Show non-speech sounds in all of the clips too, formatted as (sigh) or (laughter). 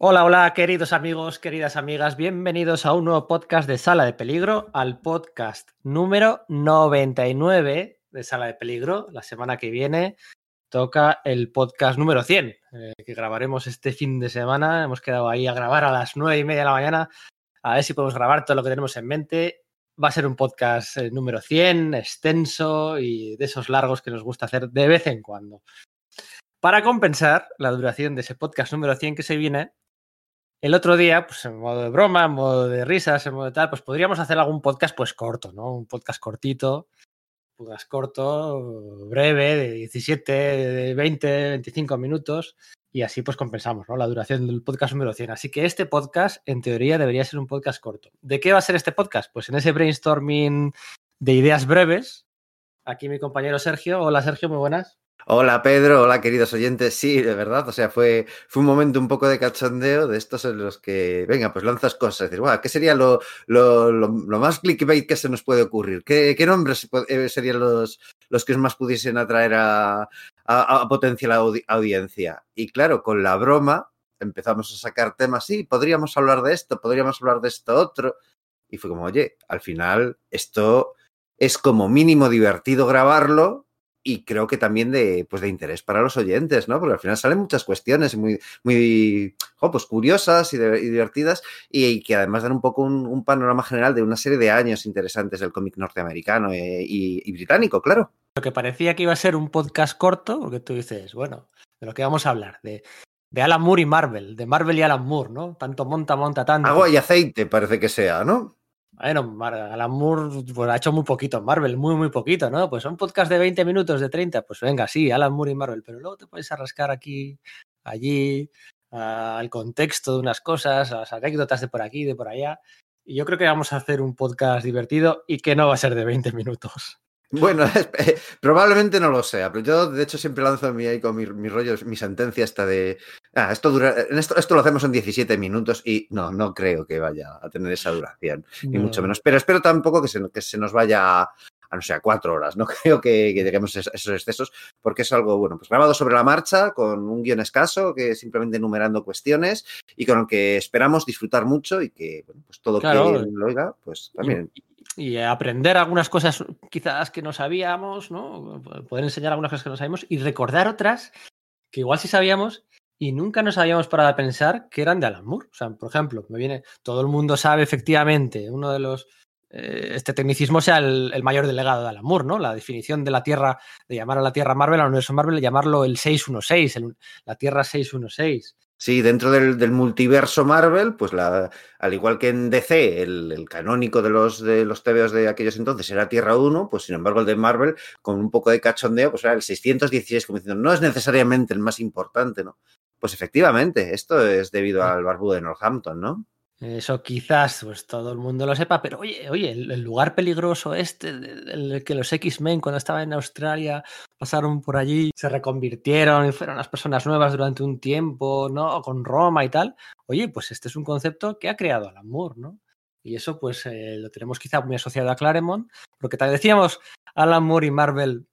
Hola, hola, queridos amigos, queridas amigas, bienvenidos a un nuevo podcast de Sala de Peligro, al podcast número 99 de Sala de Peligro. La semana que viene toca el podcast número 100, eh, que grabaremos este fin de semana. Hemos quedado ahí a grabar a las nueve y media de la mañana, a ver si podemos grabar todo lo que tenemos en mente. Va a ser un podcast eh, número 100, extenso y de esos largos que nos gusta hacer de vez en cuando. Para compensar la duración de ese podcast número 100 que se viene, el otro día, pues en modo de broma, en modo de risas, en modo de tal, pues podríamos hacer algún podcast pues corto, ¿no? Un podcast cortito, un podcast corto, breve, de 17, de 20, 25 minutos, y así pues compensamos, ¿no? La duración del podcast número 100. Así que este podcast, en teoría, debería ser un podcast corto. ¿De qué va a ser este podcast? Pues en ese brainstorming de ideas breves, aquí mi compañero Sergio. Hola Sergio, muy buenas. Hola Pedro, hola queridos oyentes. Sí, de verdad, o sea, fue, fue un momento un poco de cachondeo de estos en los que, venga, pues lanzas cosas. Decir, ¿qué sería lo, lo, más clickbait que se nos puede ocurrir? ¿Qué, nombres eh, serían los, los que más pudiesen atraer a, a, a potencial audi audiencia? Y claro, con la broma empezamos a sacar temas, sí, podríamos hablar de esto, podríamos hablar de esto otro. Y fue como, oye, al final esto es como mínimo divertido grabarlo y creo que también de, pues de interés para los oyentes, ¿no? Porque al final salen muchas cuestiones muy, muy oh, pues curiosas y, de, y divertidas y, y, que además dan un poco un, un, panorama general de una serie de años interesantes del cómic norteamericano eh, y, y, británico, claro. Lo que parecía que iba a ser un podcast corto, porque tú dices, bueno, de lo que vamos a hablar, de, de Alan Moore y Marvel, de Marvel y Alan Moore, ¿no? Tanto monta, monta, tanto. Agua y aceite parece que sea, ¿no? Bueno, Alan Moore pues, ha hecho muy poquito, Marvel, muy, muy poquito, ¿no? Pues son podcast de 20 minutos, de 30, pues venga, sí, Alan Moore y Marvel, pero luego te puedes arrascar aquí, allí, al contexto de unas cosas, a las anécdotas de por aquí, de por allá. Y yo creo que vamos a hacer un podcast divertido y que no va a ser de 20 minutos. (laughs) Bueno, (laughs) probablemente no lo sea, pero yo de hecho siempre lanzo mi, ahí con mi, mi rollo, mi sentencia esta de, ah, esto, dura, esto, esto lo hacemos en 17 minutos y no, no creo que vaya a tener esa duración, no. ni mucho menos. Pero espero tampoco que se, que se nos vaya a, a, no sé, a cuatro horas. No (laughs) creo que, que lleguemos a esos excesos porque es algo, bueno, pues grabado sobre la marcha, con un guion escaso, que simplemente enumerando cuestiones y con el que esperamos disfrutar mucho y que, bueno, pues todo claro. que lo oiga, pues también. Y, y aprender algunas cosas quizás que no sabíamos, ¿no? Poder enseñar algunas cosas que no sabíamos y recordar otras que igual sí sabíamos y nunca nos habíamos parado a pensar que eran de Alan Moore. O sea, por ejemplo, me viene, todo el mundo sabe efectivamente, uno de los, eh, este tecnicismo sea el, el, mayor delegado de Alan Moore, ¿no? La definición de la Tierra, de llamar a la Tierra Marvel, al universo Marvel, llamarlo el 616, el, la Tierra 616. Sí, dentro del, del, multiverso Marvel, pues la, al igual que en DC, el, el, canónico de los, de los TVOs de aquellos entonces era Tierra 1, pues sin embargo el de Marvel, con un poco de cachondeo, pues era el 616, como diciendo, no es necesariamente el más importante, ¿no? Pues efectivamente, esto es debido al barbudo de Northampton, ¿no? Eso quizás pues todo el mundo lo sepa, pero oye, oye, el, lugar peligroso este, el, que los X-Men cuando estaban en Australia pasaron por allí, se reconvirtieron y fueron las personas nuevas durante un tiempo, ¿no? Con Roma y tal. Oye, pues este es un concepto que ha creado Alan Moore, ¿no? Y eso pues eh, lo tenemos quizá muy asociado a Claremont, porque te decíamos Alan Moore y Marvel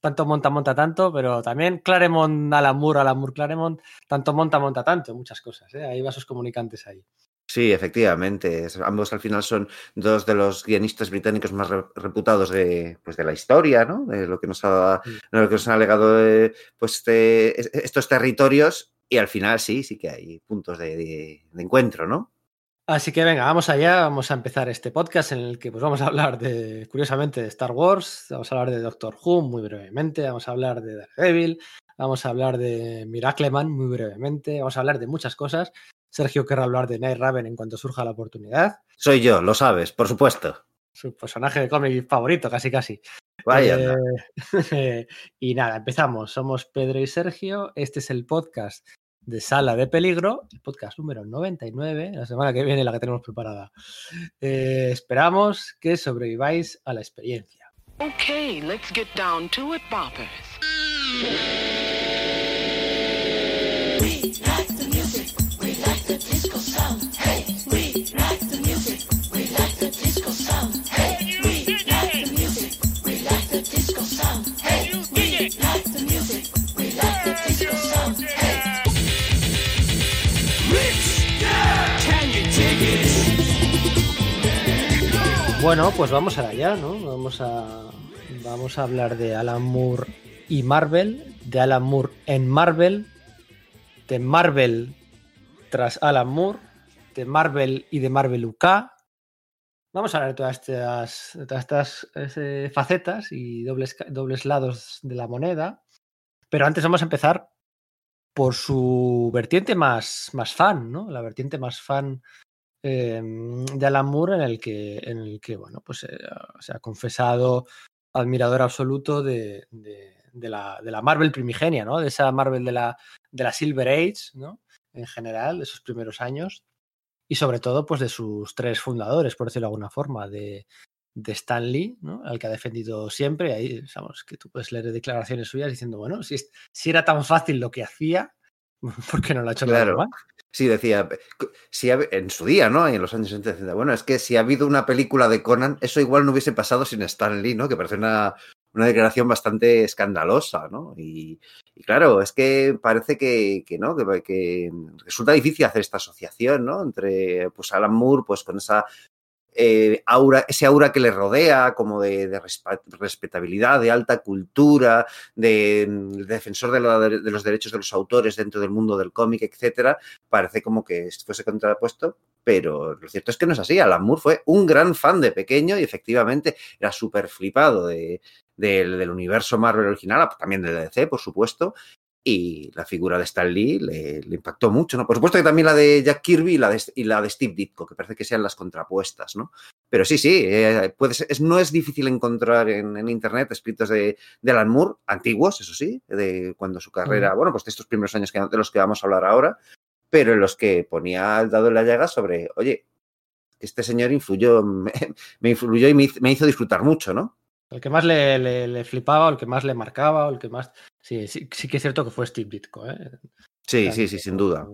tanto monta, monta tanto, pero también Claremont, Alan Moore, Alan Moore, Claremont, tanto monta, monta tanto, muchas cosas, ¿eh? Hay vasos comunicantes ahí. Sí, efectivamente. Ambos al final son dos de los guionistas británicos más reputados de, pues, de la historia, ¿no? De lo que nos ha, de lo que nos han legado de, pues, de estos territorios. Y al final sí, sí que hay puntos de, de, de, encuentro, ¿no? Así que venga, vamos allá, vamos a empezar este podcast en el que pues, vamos a hablar de, curiosamente, de Star Wars, vamos a hablar de Doctor Who muy brevemente, vamos a hablar de Daredevil, vamos a hablar de Miracleman muy brevemente, vamos a hablar de muchas cosas Sergio querrá hablar de Night Raven en cuanto surja la oportunidad. Soy yo, lo sabes, por supuesto. Su personaje de cómic favorito, casi casi. Vaya. Eh, (laughs) y nada, empezamos. Somos Pedro y Sergio. Este es el podcast de Sala de Peligro, el podcast número 99, la semana que viene la que tenemos preparada. Eh, esperamos que sobreviváis a la experiencia. Okay, let's get down to it, boppers. Bueno, pues vamos allá, ¿no? Vamos a, vamos a hablar de Alan Moore y Marvel, de Alan Moore en Marvel, de Marvel tras Alan Moore, de Marvel y de Marvel UK. Vamos a hablar de todas estas, de todas estas eh, facetas y dobles, dobles lados de la moneda. Pero antes vamos a empezar por su vertiente más, más fan, ¿no? La vertiente más fan eh, de Alan Moore en el que, en el que bueno, pues eh, se ha confesado admirador absoluto de, de- de la, de la Marvel primigenia, ¿no? De esa Marvel de la, de la Silver Age, ¿no? En general, de esos primeros años. Y sobre todo, pues de sus tres fundadores, por decirlo de alguna forma, de, de Stan Lee, ¿no? Al que ha defendido siempre. Ahí, sabemos que tú puedes leer declaraciones suyas diciendo, bueno, si, si era tan fácil lo que hacía, (laughs) ¿por qué no lo ha hecho Claro. más? Sí, decía, si ha- en su día, ¿no? En los años 70, decía, bueno, es que si ha habido una película de Conan, eso igual no hubiese pasado sin Stan Lee, ¿no? Que parece una, una declaración bastante escandalosa, ¿no? Y, y claro, es que parece que, que ¿no? Que, que resulta difícil hacer esta asociación, ¿no? Entre, pues, Alan Moore, pues, con esa eh, aura, ese aura que le rodea, como de, respetabilidad, de alta cultura, de, de defensor de, la- de los derechos de los autores dentro del mundo del cómic, etcétera, parece como que fuese contrapuesto, pero lo cierto es que no es así. Alan Moore fue un gran fan de pequeño y efectivamente era súper flipado de, del, del universo Marvel original, también de DC, por supuesto. Y la figura de Stan Lee le, le impactó mucho, ¿no? Por supuesto que también la de Jack Kirby y la de, y la de Steve Ditko, que parece que sean las contrapuestas, ¿no? Pero sí, sí, eh, puede ser- es, no es difícil encontrar en, en internet escritos de, de Alan Moore, antiguos, eso sí, de cuando su carrera, bueno, pues de estos primeros años que, de los que vamos a hablar ahora, pero en los que ponía el dado en la llaga sobre, oye, este señor influyó, me, me influyó y me, hizo- me hizo disfrutar mucho, ¿no? El que más le, le- le flipaba, o el que más le marcaba, o el que más. Sí, sí, sí que es cierto que fue Steve Ditko. ¿eh? Sí, sí, sí, sin duda.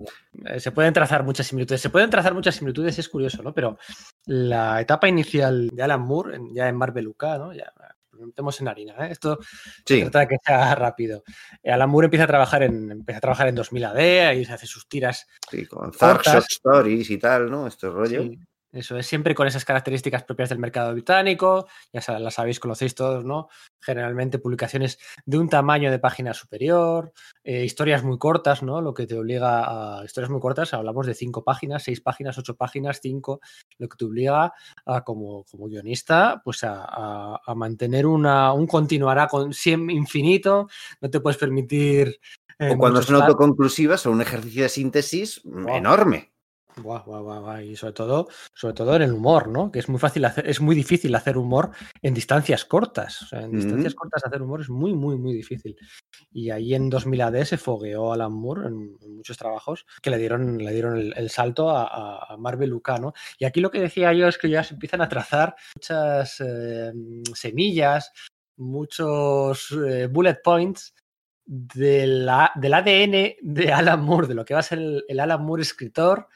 Eh, Se pueden trazar muchas similitudes. Se pueden trazar muchas similitudes, es curioso, ¿no? Pero la etapa inicial de Alan Moore, ya en Marvel UK, ¿no? Ya metemos en harina, ¿eh? Esto Sí, se trata de que sea rápido. Eh, Alan Moore empieza a trabajar en, empieza a trabajar en 2000 AD, ahí se hace sus tiras sí, con Zark. Short Stories y tal, ¿no? Este rollo. Sí, eso es siempre con esas características propias del mercado británico, ya las sabéis, conocéis todos, ¿no? Generalmente publicaciones de un tamaño de página superior, eh, historias muy cortas, ¿no? Lo que te obliga a historias muy cortas, hablamos de cinco páginas, seis páginas, ocho páginas, cinco, lo que te obliga a, como, como guionista, pues a, a- a mantener una, un continuará con infinito, no te puedes permitir. eh, O cuando son autoconclusivas, son un ejercicio de síntesis Wow. enorme. Buah, buah, buah, buah. Y sobre todo, sobre todo en el humor, ¿no? Que es muy fácil hacer, es muy difícil hacer humor en distancias cortas. O sea, en distancias cortas hacer humor es muy, muy, muy difícil. Y ahí en 2000 AD se fogueó Alan Moore en, en muchos trabajos que le dieron, le dieron el, el salto a, a- a Marvel UK, ¿no? Y aquí lo que decía yo es que ya se empiezan a trazar muchas eh, semillas, muchos eh, bullet points de la- del ADN de Alan Moore, de lo que va a ser el, el Alan Moore escritor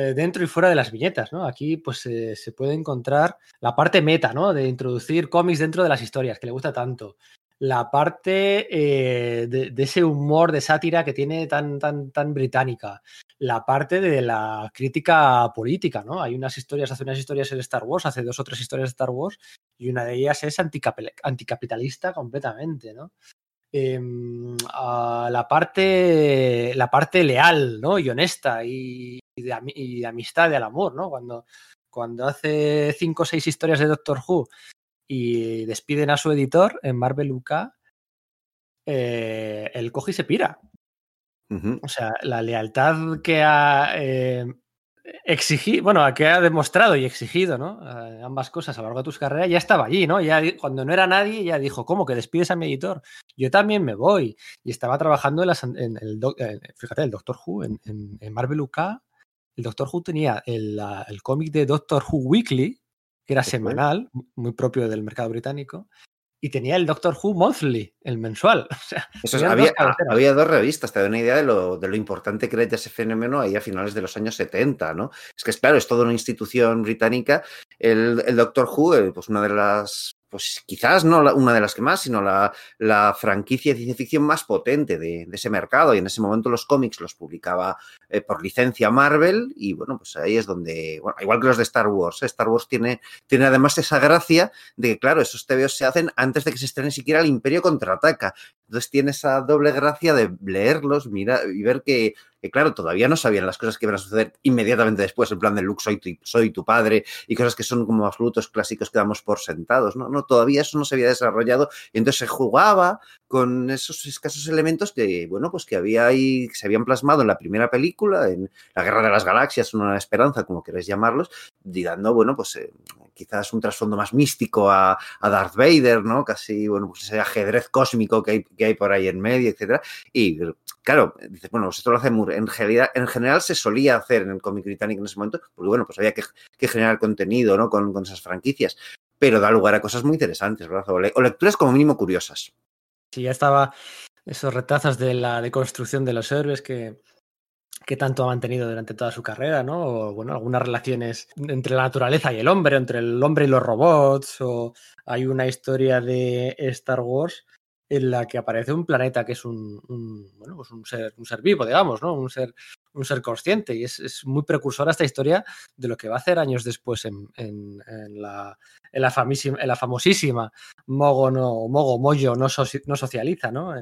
eh, dentro y fuera de las viñetas, ¿no? Aquí pues eh, se puede encontrar la parte meta, ¿no? De introducir cómics dentro de las historias, que le gusta tanto. La parte eh, de, ese humor de sátira que tiene tan, tan, tan británica. La parte de la crítica política, ¿no? Hay unas historias, hace unas historias en Star Wars, hace dos o tres historias de Star Wars, y una de ellas es anticapitalista completamente, ¿no? Em, la parte la parte leal ¿no? y honesta y, y de, y de amistad de al amor ¿no? cuando, cuando hace cinco o seis historias de Doctor Who y despiden a su editor en Marvel UK eh, él coge y se pira o sea la lealtad que ha eh, exigido bueno que ha demostrado y exigido ¿no? Eh, ambas cosas a lo largo de tu carrera ya estaba allí ¿no? ya cuando no era nadie ya dijo ¿cómo que despides a mi editor? yo también me voy. Y estaba trabajando en, las- en el, doc- en- fíjate, el Doctor Who, en, en- en Marvel UK. El Doctor Who tenía el, el cómic de Doctor Who Weekly, que era semanal, muy propio del mercado británico. Y tenía el Doctor Who Monthly, el mensual. (laughs) O sea, Eso es, tenían había, dos cabeceras. había dos revistas, te da una idea de lo, de lo importante que era ese fenómeno ahí a finales de los años 70, ¿no? Es que es claro, es toda una institución británica. El, el Doctor Who, eh, pues una de las pues quizás no la- una de las que más, sino la, la franquicia de ciencia ficción más potente de, ese mercado. Y en ese momento los cómics los publicaba eh, por licencia Marvel. Y bueno, pues ahí es donde, bueno, igual que los de Star Wars, ¿eh? Star Wars tiene, tiene además esa gracia de que, claro, esos TVOs se hacen antes de que se estrene siquiera el Imperio contraataca. Entonces tiene esa doble gracia de leerlos, mirar y ver que, que, claro, todavía no sabían las cosas que iban a suceder inmediatamente después, en plan de Luke, soy tu, soy tu padre, y cosas que son como absolutos clásicos que damos por sentados, ¿no? No, todavía eso no se había desarrollado, y entonces se jugaba con esos escasos elementos que, bueno, pues que había ahí, que se habían plasmado en la primera película, en La Guerra de las Galaxias, Una Esperanza, como queréis llamarlos, y dando, bueno, pues eh, quizás un trasfondo más místico a, a, Darth Vader, ¿no? Casi, bueno, pues ese ajedrez cósmico que hay, que hay por ahí en medio, etcétera. Y claro, dices, bueno, pues esto lo hace Moore. En general, en general se solía hacer en el cómic británico en ese momento, porque bueno, pues había que, generar contenido, ¿no? Con, con, esas franquicias. Pero da lugar a cosas muy interesantes, ¿verdad? O, o lecturas como mínimo curiosas. Sí, ya estaba esos retazos de la deconstrucción de los héroes que, que tanto ha mantenido durante toda su carrera, ¿no? O, bueno, algunas relaciones entre la naturaleza y el hombre, entre el hombre y los robots, o hay una historia de Star Wars en la que aparece un planeta que es un, un bueno, pues un ser, un ser vivo, digamos, ¿no? Un ser, un ser consciente y es, es, muy precursora esta historia de lo que va a hacer años después en, en, en, la, en, la, en la, famosísima Mogo no Mogo Moyo no, so, no socializa, ¿no?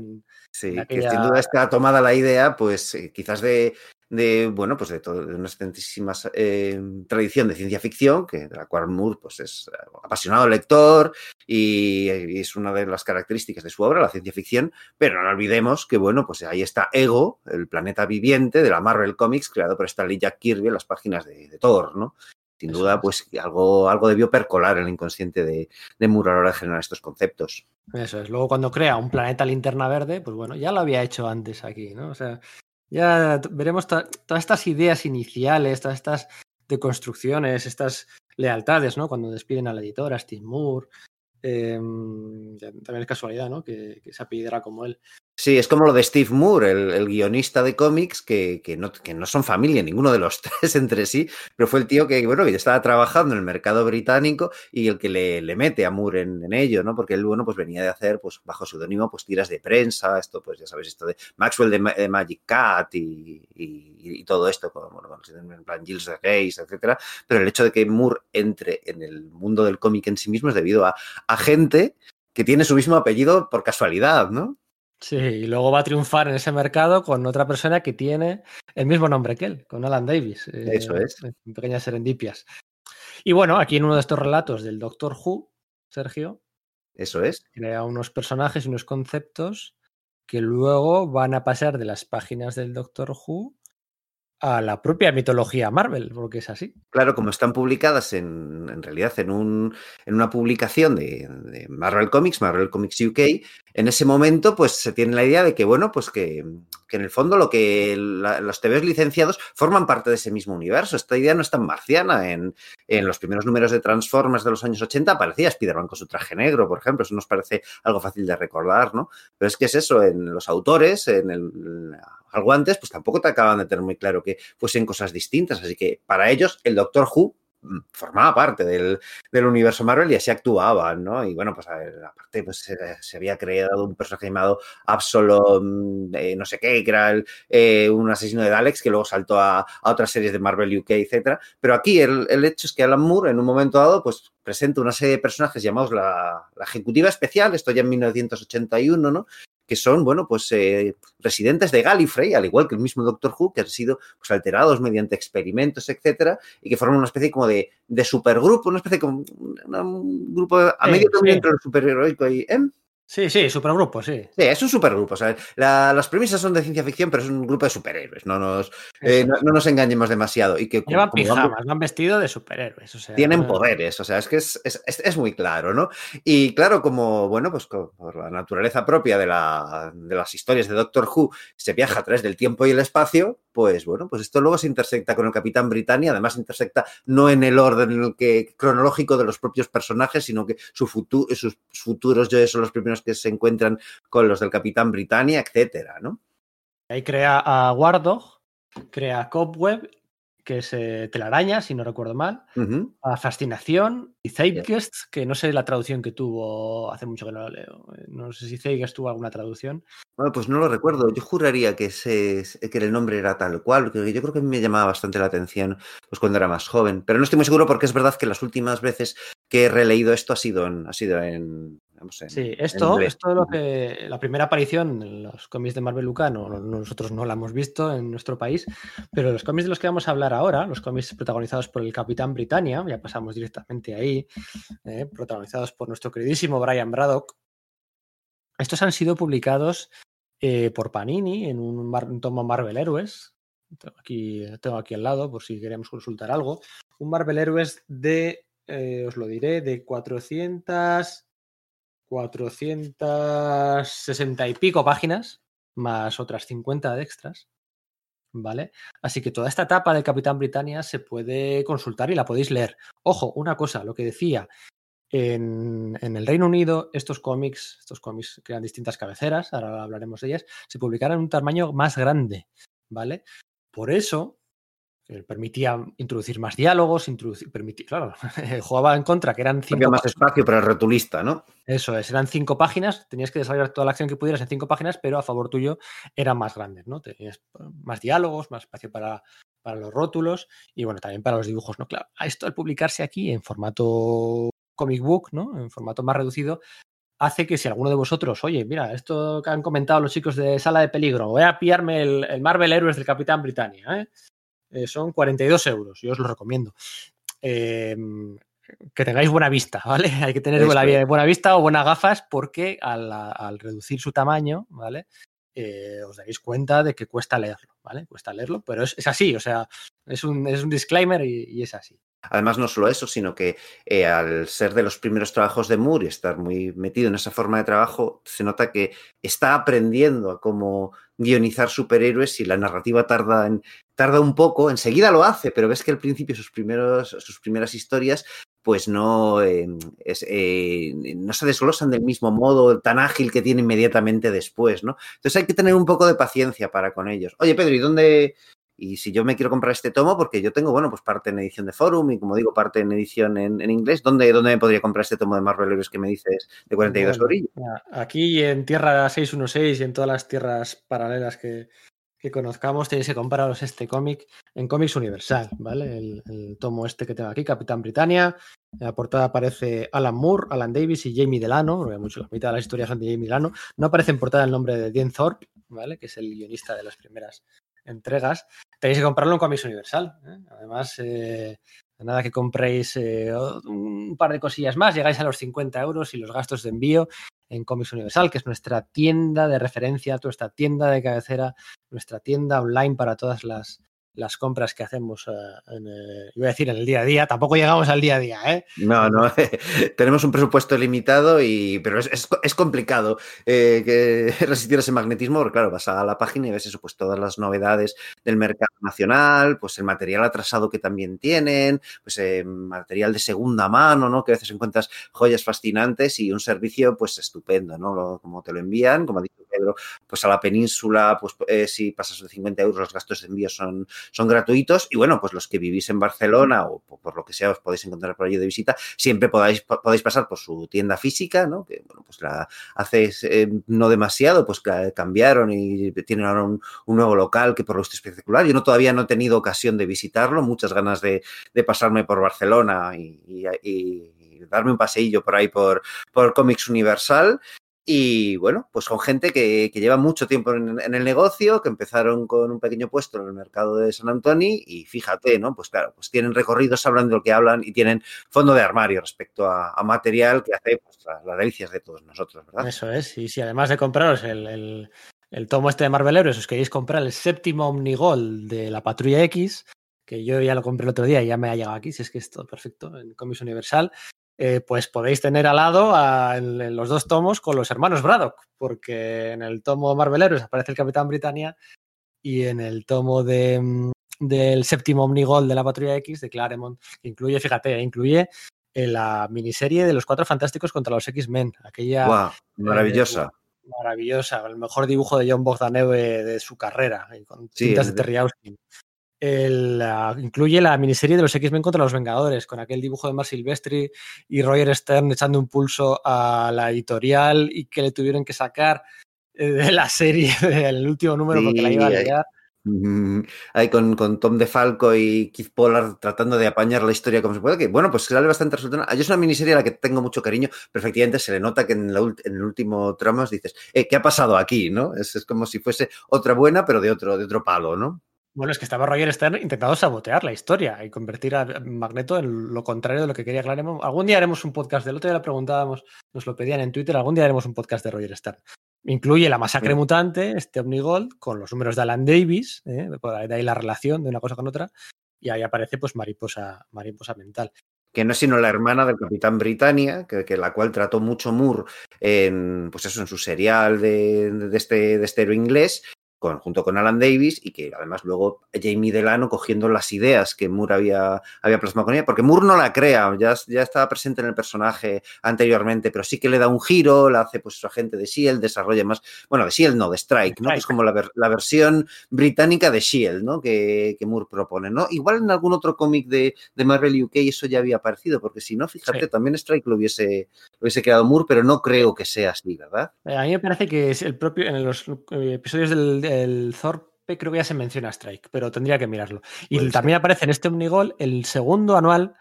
sí, aquella... que sin duda está tomada la idea, pues eh, quizás de, de, bueno, pues de, todo, de una extensísima eh, tradición de ciencia ficción, que, de la cual Moore pues, es apasionado lector y, y, es una de las características de su obra, la ciencia ficción, pero no olvidemos que, bueno, pues ahí está Ego, el planeta viviente de la Marvel Comics, creado por Stanley Jack Kirby en las páginas de, de Thor, ¿no? Sin Eso duda, es. pues algo, algo debió percolar en el inconsciente de, de Moore a la hora de generar estos conceptos. Eso es. Luego, cuando crea un planeta linterna verde, pues bueno, ya lo había hecho antes aquí, ¿no? O sea, ya veremos to todas estas ideas iniciales, todas estas deconstrucciones, estas lealtades, ¿no? Cuando despiden a la editora, Steve Moore. Eh, también es casualidad, ¿no? Que, que se apellidara como él. Sí, es como lo de Steve Moore, el, el guionista de cómics, que, que, no, que, no, son familia, ninguno de los (laughs) tres entre sí, pero fue el tío que, bueno, que estaba trabajando en el mercado británico y el que le, le mete a Moore en, en, ello, ¿no? Porque él, bueno, pues venía de hacer, pues bajo seudónimo, pues tiras de prensa, esto, pues ya sabes, esto de Maxwell de, de Magic Cat y, y, todo esto, con, bueno, en plan Gilles Gaze, etcétera, pero el hecho de que Moore entre en el mundo del cómic en sí mismo es debido a, a gente que tiene su mismo apellido por casualidad, ¿no? Sí, y luego va a triunfar en ese mercado con otra persona que tiene el mismo nombre que él, con Alan Davis. Eso eh, es. En pequeñas serendipias. Y bueno, aquí en uno de estos relatos del Doctor Who, Sergio. Eso es. Crea unos personajes y unos conceptos que luego van a pasar de las páginas del Doctor Who a la propia mitología Marvel, porque es así. Claro, como están publicadas en, en realidad en, un, en una publicación de, de, Marvel Comics, Marvel Comics UK, en ese momento pues se tiene la idea de que, bueno, pues que, que en el fondo lo que la, los TVs licenciados forman parte de ese mismo universo. Esta idea no es tan marciana. En, en los primeros números de Transformers de los años 80 aparecía Spider-Man con su traje negro, por ejemplo. Eso nos parece algo fácil de recordar, ¿no? Pero es que es eso, en los autores, en el algo antes, pues tampoco te acaban de tener muy claro que fuesen cosas distintas. Así que para ellos, el Doctor Who formaba parte del, universo Marvel y así actuaban, ¿no? Y bueno, pues aparte pues, se, había creado un personaje llamado Absolom, eh, no sé qué, que era eh, un asesino de Daleks que luego saltó a, otras series de Marvel UK, etcétera. Pero aquí el, el, hecho es que Alan Moore en un momento dado pues presenta una serie de personajes llamados la, la Ejecutiva Especial, esto ya en 1981, ¿no? Que son, bueno, pues eh, residentes de Gallifrey, al igual que el mismo Doctor Who, que han sido pues, alterados mediante experimentos, etcétera, y que forman una especie como de, de supergrupo, una especie como un grupo a sí, medio sí. entre el superheroico y ¿eh? Sí, sí, supergrupo, sí. Sí, es un supergrupo. O sea, la, las premisas son de ciencia ficción, pero es un grupo de superhéroes. No nos, eh, no, no, nos engañemos demasiado. Y que, Llevan pijamas, van, van vestidos de superhéroes. O sea, tienen no... poderes. O sea, es que es, es, es, muy claro, ¿no? Y claro, como, bueno, pues por la naturaleza propia de, la, de las historias de Doctor Who, se viaja a través del tiempo y el espacio, pues bueno, pues esto luego se intersecta con el Capitán Britannia. Además, intersecta no en el orden en el que, cronológico de los propios personajes, sino que su futuro, sus futuros yo son los primeros que se encuentran con los del Capitán Britannia, etcétera, ¿no? Ahí crea a Wardog, crea a Cobweb, que es eh, Telaraña, si no recuerdo mal, a Fascinación y Zeitgeist, que no sé la traducción que tuvo, hace mucho que no lo leo. eh, No sé si Zeitgeist tuvo alguna traducción. Bueno, pues no lo recuerdo. Yo juraría que, ese, que el nombre era tal cual, porque yo creo que me llamaba bastante la atención pues, cuando era más joven. Pero no estoy muy seguro porque es verdad que las últimas veces que he releído esto ha sido en, ha sido en, en- Sí, esto, esto lo que la primera aparición en los cómics de Marvel Lucano, no- nosotros no la hemos visto en nuestro país, pero los cómics de los que vamos a hablar ahora, los cómics protagonizados por el Capitán Britannia, ya pasamos directamente ahí, eh, protagonizados por nuestro queridísimo Brian Braddock, estos han sido publicados eh, por Panini en un, mar- un tomo Marvel Héroes. Tengo aquí, tengo aquí al lado por si queremos consultar algo. Un Marvel Héroes de, eh, os lo diré, de 400, 460 y pico páginas, más otras 50 de extras. ¿Vale? Así que toda esta etapa de Capitán Britannia se puede consultar y la podéis leer. Ojo, una cosa, lo que decía, en, en el Reino Unido estos cómics, estos cómics que eran distintas cabeceras, ahora hablaremos de ellas, se publicaron en un tamaño más grande, ¿vale? Por eso permitía introducir más diálogos, introducir, permitía, claro, (laughs) jugaba en contra, que eran Había cinco más pa- espacio para el rotulista, ¿no? eso es, eran cinco páginas, tenías que desarrollar toda la acción que pudieras en cinco páginas, pero a favor tuyo eran más grandes, ¿no? Tenías más diálogos, más espacio para, para los rótulos y bueno, también para los dibujos, ¿no? Claro, esto al publicarse aquí en formato comic book, ¿no? En formato más reducido, hace que si alguno de vosotros, oye, mira, esto que han comentado los chicos de Sala de Peligro, voy a pillarme el, el Marvel Heroes del Capitán Britannia, ¿eh? Eh, son 42 euros, yo os lo recomiendo. Eh, que tengáis buena vista, ¿vale? (laughs) Hay que tener buena, vista o buenas gafas porque al, al reducir su tamaño, ¿vale? Eh, os daréis cuenta de que cuesta leerlo, ¿vale? Cuesta leerlo, pero es, es así, o sea, es un, es un disclaimer y, y es así. Además, no solo eso, sino que eh, al ser de los primeros trabajos de Moore y estar muy metido en esa forma de trabajo, se nota que está aprendiendo a cómo guionizar superhéroes y la narrativa tarda, en, tarda un poco, enseguida lo hace, pero ves que al principio sus, primeros, sus primeras historias pues no, eh, eh, no se desglosan del mismo modo tan ágil que tiene inmediatamente después, ¿no? Entonces hay que tener un poco de paciencia para con ellos. Oye, Pedro, ¿y dónde, y si yo me quiero comprar este tomo, porque yo tengo, bueno, pues parte en edición de Forum y como digo, parte en edición en, en inglés, ¿dónde, ¿dónde me podría comprar este tomo de Marvel Heroes que me dices de 42 Bueno, orillas? Aquí en Tierra 616 y en todas las tierras paralelas que, que conozcamos, tenéis que compraros este cómic en Comics Universal, ¿vale? El, el, tomo este que tengo aquí, Capitán Britannia. En la portada aparece Alan Moore, Alan Davis y Jamie Delano, porque mucho, la mitad de las historias son de Jamie Delano. No aparece en portada el nombre de Dean Thorpe, ¿vale? Que es el guionista de las primeras entregas. Tenéis que comprarlo en Comics Universal. ¿eh? Además, eh, nada que compréis eh, un par de cosillas más, llegáis a los 50 euros y los gastos de envío en Comics Universal, que es nuestra tienda de referencia, nuestra tienda de cabecera, nuestra tienda online para todas las, las compras que hacemos, uh, en, eh, iba a decir en el día a día, tampoco llegamos al día a día, ¿eh? No, no, (laughs) tenemos un presupuesto limitado, y, pero es, es, es complicado eh, que (laughs) resistir ese magnetismo, porque claro, vas a la página y ves eso, pues todas las novedades del mercado nacional, pues el material atrasado que también tienen, pues eh, material de segunda mano, ¿no? Que a veces encuentras joyas fascinantes y un servicio pues estupendo, ¿no? Lo, como te lo envían, como ha dicho Pedro, pues a la península, pues eh, si pasas de 50 euros los gastos de envío son son gratuitos y bueno, pues los que vivís en Barcelona o por lo que sea os podéis encontrar por allí de visita, siempre podéis pasar por su tienda física, ¿no? Que bueno, pues la hace eh, no demasiado, pues cambiaron y tienen ahora un, nuevo local que por lo visto es espectacular. Yo no todavía no he tenido ocasión de visitarlo, muchas ganas de, de pasarme por Barcelona y, darme un paseillo por ahí por, por Comics Universal. Y bueno, pues con gente que, que lleva mucho tiempo en, el negocio, que empezaron con un pequeño puesto en el mercado de San Antonio y fíjate, ¿no? Pues claro, pues tienen recorridos, hablan de lo que hablan y tienen fondo de armario respecto a, material que hace pues, las, las, delicias de todos nosotros, ¿verdad? Eso es, y si además de compraros el, el, el tomo este de Marvel Heroes, os queréis comprar el séptimo Omnigol de la Patrulla X, que yo ya lo compré el otro día y ya me ha llegado aquí, si es que es todo perfecto en Comics Universal, eh, pues podéis tener al lado a, en, en, los dos tomos con los hermanos Braddock, porque en el tomo Marvel Heroes aparece el Capitán Britannia y en el tomo de, mm, del séptimo Omnigol de la Patrulla X de Claremont, que incluye, fíjate, incluye en la miniserie de los Cuatro Fantásticos contra los X-Men, aquella... Wow, maravillosa. Eh, maravillosa, el mejor dibujo de John Bogdanev de, de su carrera, con sí, cintas de Terry Austin. El, incluye la miniserie de los X-Men contra los Vengadores, con aquel dibujo de Mar Silvestri y Roger Stern echando un pulso a la editorial y que le tuvieron que sacar eh, de la serie (laughs) del último número porque la iba a liar. Ahí con, con Tom DeFalco y Keith Pollard tratando de apañar la historia como se puede, que bueno, pues sale bastante resultado. Yo es una miniserie a la que tengo mucho cariño, pero efectivamente se le nota que en, la en el último tramo dices, eh, ¿qué ha pasado aquí? ¿no? Es, es como si fuese otra buena, pero de otro, de otro palo, ¿no? Bueno, es que estaba Roger Stern intentando sabotear la historia y convertir a Magneto en lo contrario de lo que quería Claremont. Algún día haremos un podcast del otro día le preguntábamos, nos lo pedían en Twitter, algún día haremos un podcast de Roger Stern. Incluye la masacre mutante, este Omnigold, con los números de Alan Davis, ¿eh? de ahí la relación de una cosa con otra, y ahí aparece pues mariposa, mariposa mental. que no es sino la hermana del Capitán Britannia, que, que la cual trató mucho Moore en, pues eso, en su serial de, de este, de este héroe inglés, con, junto con Alan Davis, y que además luego Jamie Delano cogiendo las ideas que Moore había, había plasmado con ella, porque Moore no la crea, ya, ya estaba presente en el personaje anteriormente, pero sí que le da un giro, la hace pues su agente de S.H.I.E.L.D., desarrolla más, bueno, de S.H.I.E.L.D. no, de Strike, ¿no? Que es como la, ver- la versión británica de S.H.I.E.L.D., ¿no? Que, que Moore propone, ¿no? Igual en algún otro cómic de, de Marvel UK eso ya había aparecido, porque si no, fíjate, Sí. también Strike lo hubiese, lo hubiese creado Moore, pero no creo que sea así, ¿verdad? Eh, A mí me parece que es el propio, en los eh, episodios del, del Thorpe creo que ya se menciona Strike, pero tendría que mirarlo. Y también aparece en este Omnigol el segundo anual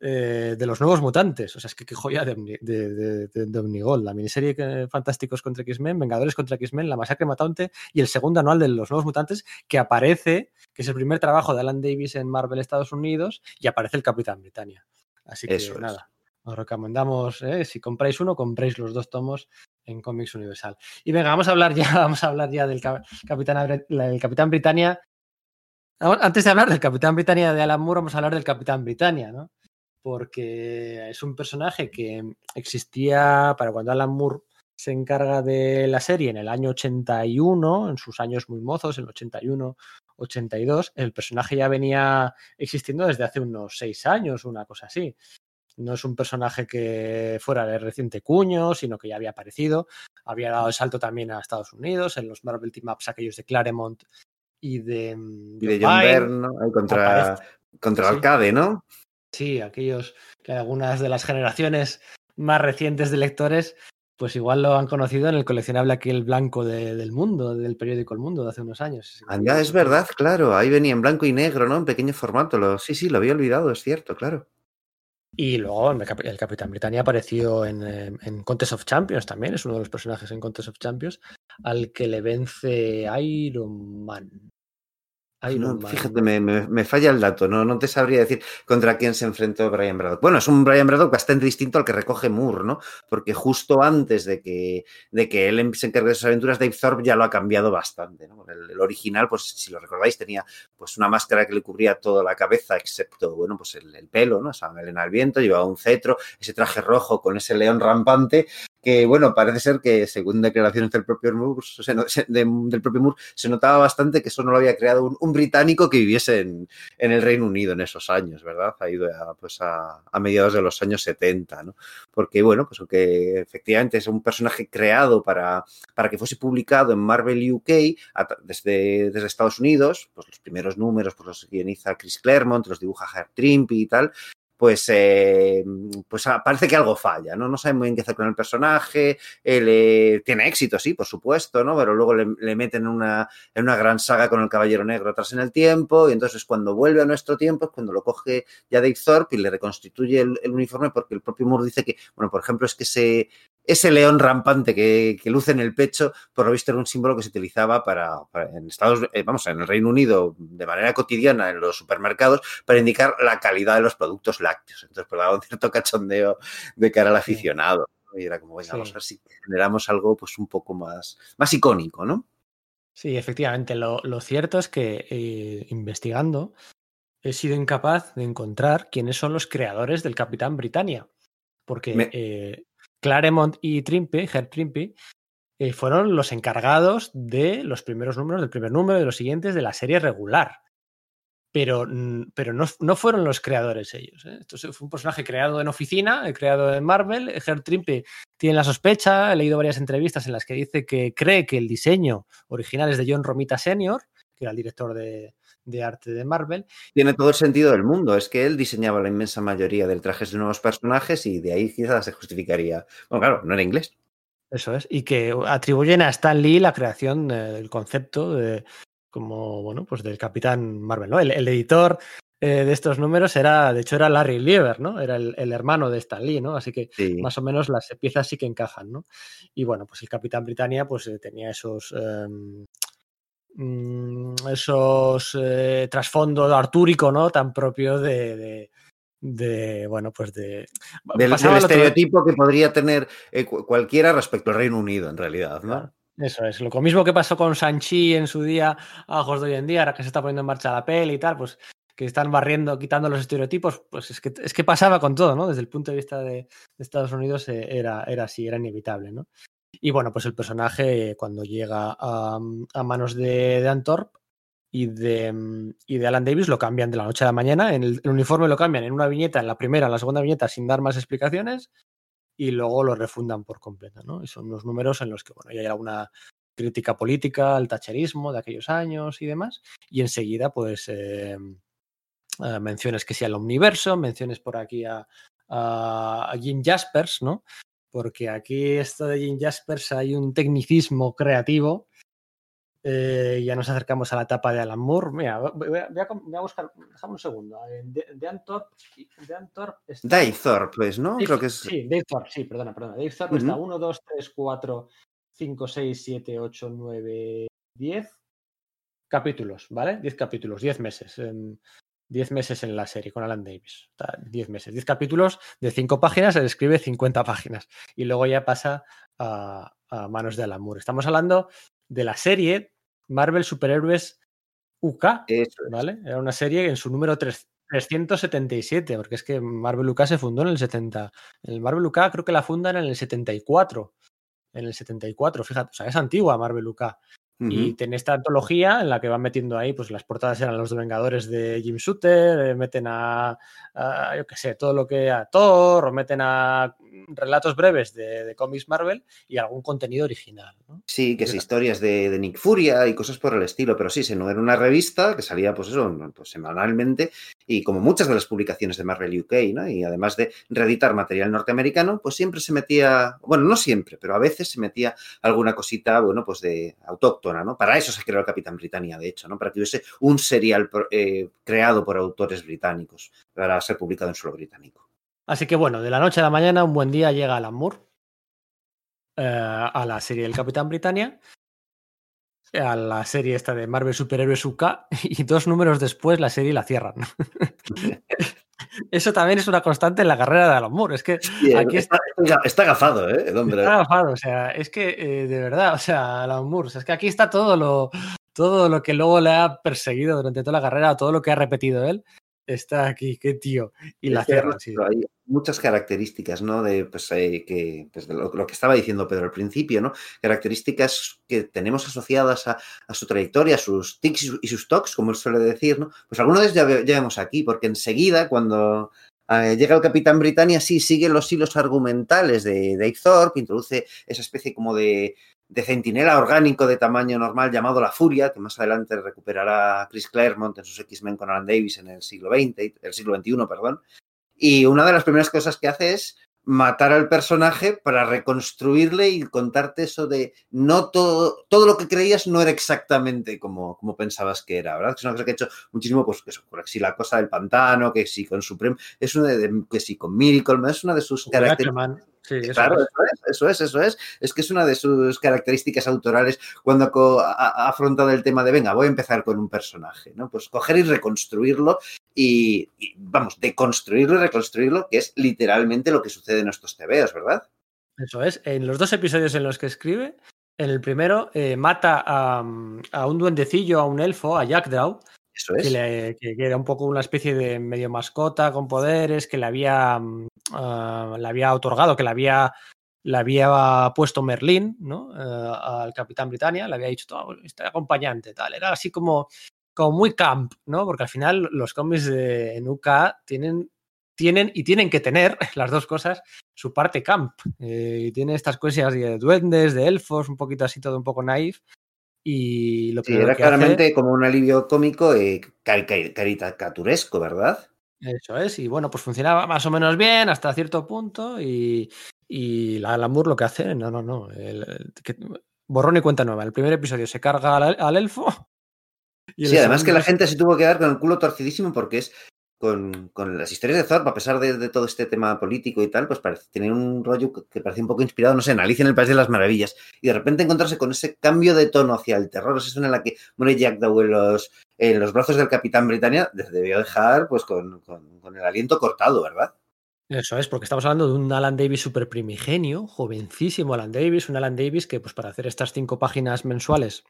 eh, de los nuevos mutantes. O sea, es que qué joya de, Omni- de, de- de- de Omnigol. La miniserie que- Fantásticos contra X-Men, Vengadores contra X-Men, La Masacre Matante y el segundo anual de los nuevos mutantes que aparece, que es el primer trabajo de Alan Davis en Marvel Estados Unidos y aparece el Capitán Britannia. Así que Eso es. nada. Os recomendamos, eh, si compráis uno, compréis los dos tomos en Comics Universal. Y venga, vamos a hablar ya, (laughs) vamos a hablar ya del Cap- Capitán, Abri- la- el Capitán Britannia. Antes de hablar del Capitán Britannia de Alan Moore, vamos a hablar del Capitán Britannia, ¿no? Porque es un personaje que existía para cuando Alan Moore se encarga de la serie en el año 81, en sus años muy mozos, en el 81, 82. El personaje ya venía existiendo desde hace unos seis años, una cosa así. No es un personaje que fuera de reciente cuño, sino que ya había aparecido. Había dado el salto también a Estados Unidos, en los Marvel Team Ups aquellos de Claremont y de, mm, Y de John John Byrne. ¿no? Contra, Aparece. contra Sí. Alcade, ¿no? Sí, aquellos que algunas de las generaciones más recientes de lectores, pues igual lo han conocido en el coleccionable aquel blanco de- del mundo, del periódico El Mundo de hace unos años. Anda, es verdad, claro. Ahí venía en blanco y negro, ¿no? En pequeño formato. Lo, sí, sí, lo había olvidado, es cierto, claro. Y luego el, Cap- el Capitán Britannia apareció en, eh, en Contest of Champions también, es uno de los personajes en Contest of Champions, al que le vence Iron Man. No, fíjate, me, me- me falla el dato, no, no te sabría decir contra quién se enfrentó Brian Braddock. Bueno, es un Brian Braddock bastante distinto al que recoge Moore, ¿no? Porque justo antes de que, de que él se encargue de sus aventuras, Dave Thorpe ya lo ha cambiado bastante, ¿no? El, el original, pues si lo recordáis, tenía pues una máscara que le cubría toda la cabeza, excepto, bueno, pues el, el pelo, ¿no? Esa melena al viento, llevaba un cetro, ese traje rojo con ese león rampante, que bueno, parece ser que según declaraciones del propio Moore, se del propio Moore, se notaba bastante que eso no lo había creado un, británico que viviese en, el Reino Unido en esos años, ¿verdad? Ha ido a, pues a, mediados de los años 70, ¿no? Porque, bueno, pues aunque efectivamente es un personaje creado para, para que fuese publicado en Marvel UK desde, desde Estados Unidos, pues los primeros números pues los guioniza Chris Claremont, los dibuja Herb Trimpe y tal, pues, eh, pues ah, parece que algo falla, ¿no? No saben muy bien qué hacer con el personaje, él eh, tiene éxito, sí, por supuesto, ¿no? Pero luego le, meten en una, en una gran saga con el Caballero Negro atrás en el tiempo, y entonces cuando vuelve a nuestro tiempo es cuando lo coge ya Dave Thorpe y le reconstituye el, uniforme porque el propio Moore dice que, bueno, por ejemplo, es que ese, ese león rampante que, que luce en el pecho, por lo visto era un símbolo que se utilizaba para, para en Estados eh, vamos, en el Reino Unido de manera cotidiana en los supermercados para indicar la calidad de los productos lácteos. Entonces, pues daba un cierto cachondeo de cara al aficionado. ¿no? Y era como, venga, Sí. vamos a ver si generamos algo pues un poco más, más icónico, ¿no? Sí, efectivamente. Lo, lo cierto es que eh, investigando he sido incapaz de encontrar quiénes son los creadores del Capitán Britannia. Porque Me- eh, Claremont y Trimpe, Herb Trimpe, eh, fueron los encargados de los primeros números, del primer número, de los siguientes, de la serie regular. Pero, mm, pero no, no fueron los creadores ellos. ¿eh? Esto fue un personaje creado en oficina, eh, creado en Marvel. Herb Trimpe tiene la sospecha, he leído varias entrevistas en las que dice que cree que el diseño original es de John Romita Sr., que era el director de, de arte de Marvel. Tiene todo el sentido del mundo. Es que él diseñaba la inmensa mayoría del trajes de nuevos personajes y de ahí quizás se justificaría. Bueno, claro, no era inglés. Eso es. Y que atribuyen a Stan Lee la creación eh, del concepto de como, bueno, pues del Capitán Marvel, ¿no? El, el editor eh, de estos números era, de hecho, era Larry Lieber, ¿no? Era el, el hermano de Stan Lee, ¿no? Así que Sí. más o menos las piezas sí que encajan, ¿no? Y bueno, pues el Capitán Britannia pues eh, tenía esos em, mm, esos eh, trasfondo artúrico, ¿no? Tan propio de, de, de, bueno, pues de Del, estereotipo que podría tener eh, cu- cualquiera respecto al Reino Unido, en realidad, ¿no? Eso es. Lo mismo que pasó con Sanchi en su día a ojos de hoy en día, ahora que se está poniendo en marcha la peli y tal, pues que están barriendo, quitando los estereotipos, pues es que, es que pasaba con todo, ¿no? Desde el punto de vista de, Estados Unidos eh, era, era así, era inevitable, ¿no? Y bueno, pues el personaje cuando llega a, manos de, de Antorp y de, y de Alan Davis lo cambian de la noche a la mañana, en el, el uniforme lo cambian en una viñeta, en la primera, en la segunda viñeta, sin dar más explicaciones, y luego lo refundan por completo, ¿no? Y son unos números en los que, bueno, ya hay alguna crítica política al tacherismo de aquellos años y demás, y enseguida, pues, eh, eh, menciones que sea el omniverso, menciones por aquí a Jim Jaspers, ¿no? Porque aquí esto de Jim Jaspers hay un tecnicismo creativo. Eh, ya nos acercamos a la etapa de Alan Moore. Mira, voy a, voy a- voy a buscar, déjame un segundo. eh, De, de Antorp, de Antorp está- Dave Thorpe, pues, ¿no? Dave- Creo que es. Sí, Dave Thorpe, sí, perdona, perdona. Dave Thorpe está Ujú. 1, 2, 3, 4, 5, 6, 7, 8, 9, 10 capítulos, ¿vale? 10 capítulos, 10 meses. em, 10 meses en la serie con Alan Davis. Está, 10 meses, 10 capítulos de 5 páginas, él escribe 50 páginas. Y luego ya pasa a, a manos de Alan Moore. Estamos hablando de la serie Marvel Superhéroes UK, Eso es. ¿vale? Era una serie en su número 3 377, porque es que Marvel UK se fundó en el 70. El Marvel UK creo que la fundan en el 74. En el 74, fíjate, o sea, es antigua Marvel UK. Y Ujú. tiene esta antología en la que van metiendo ahí, pues las portadas eran los de Vengadores de Jim Shooter, eh, meten a, a, yo qué sé, todo lo que a Thor, o meten a relatos breves de, de cómics Marvel y algún contenido original. ¿no? Sí, que es historias de, de Nick Furia y cosas por el estilo, pero sí, se no era una revista que salía, pues eso, pues semanalmente, y como muchas de las publicaciones de Marvel UK, ¿no? Y además de reeditar material norteamericano, pues siempre se metía, bueno, no siempre, pero a veces se metía alguna cosita, bueno, pues de autóctona, ¿no? Para eso se creó el Capitán Britannia, de hecho, ¿no? Para que hubiese un serial eh, creado por autores británicos, para ser publicado en suelo británico. Así que bueno, de la noche a la mañana, un buen día llega Alan Moore eh, a la serie del Capitán Britannia, a la serie esta de Marvel Superhéroes UK, (laughs) y dos números después la serie la cierran. (laughs) Eso también es una constante en la carrera de Alan Moore. Es que eh, Aquí está, está, está agafado, ¿eh? El hombre. está agafado, o sea, es que eh, de verdad, o sea, Alan Moore, o sea, es que aquí está todo lo, todo lo que luego le ha perseguido durante toda la carrera, todo lo que ha repetido él, está aquí, qué tío. Y la sí. pero hay muchas características, ¿no? De pues, eh, que, pues, de lo, lo que estaba diciendo Pedro al principio, ¿no? Características que tenemos asociadas a, a su trayectoria, a sus tics y, su- y sus tocs, como él suele decir, ¿no? Pues algunos de ellos ya, ve- ya vemos aquí, porque enseguida, cuando eh, llega el Capitán Britannia, sí sigue los hilos argumentales de Dave Thorpe, introduce esa especie como de, de centinela orgánico de tamaño normal llamado la Furia, que más adelante recuperará Chris Claremont en sus X-Men con Alan Davis en el siglo XX, el siglo XXI, perdón. Y una de las primeras cosas que hace es matar al personaje para reconstruirle y contarte eso de no todo, todo lo que creías no era exactamente como, como pensabas que era, ¿verdad? Que es una cosa que ha hecho muchísimo, pues que si la cosa del pantano, que si con Supreme, es una de, que si con Miracle, es una de sus características. Gatchaman, sí, eso Claro, es. eso es, eso es, eso es. Es que es una de sus características autorales cuando ha, afrontado el tema de, venga, voy a empezar con un personaje, ¿no? Pues coger y reconstruirlo y, y, vamos, deconstruirlo y reconstruirlo, que es literalmente lo que sucede en estos tebeos, ¿verdad? Eso es. En los dos episodios en los que escribe, en el primero eh, mata a, a un duendecillo, a un elfo, a Jackdaw, Eso que, es. le- que- era un poco una especie de medio mascota con poderes, que le había, mm, ah, le había otorgado, que le había, le había puesto Merlín, ¿no? Eh, al Capitán Britannia, le había dicho, "Toma, este acompañante, tal. Era así como, como muy camp, ¿no? Porque al final los cómics de en UK tienen, tienen y tienen que tener (laughs) las dos cosas su parte camp. Eh, y tiene estas cosas de duendes, de elfos, un poquito así, todo un poco naif. Y lo Sí, era que hace- claramente como un alivio cómico eh, cari- caricaturesco, ¿verdad? Eso es, y bueno, pues funcionaba más o menos bien hasta cierto punto y, y la Alan Moore lo que hace, no, no, no, el- el- que- borrón y cuenta nueva. El primer episodio se carga al, al elfo. (laughs) y Sí, además que la gente se tuvo que dar con el culo torcidísimo porque es con, las historias de Thorpe, a pesar de, todo este tema político y tal, pues parece, tienen un rollo que, parecía un poco inspirado, no sé, en Alicia en el País de las Maravillas. Y de repente encontrarse con ese cambio de tono hacia el terror, esa escena en la que muere Jack los, en los brazos del Capitán Britannia, debió dejar pues con, con- con el aliento cortado, ¿verdad? Eso es, porque estamos hablando de un Alan Davis super primigenio, jovencísimo Alan Davis, un Alan Davis que pues para hacer estas cinco páginas mensuales,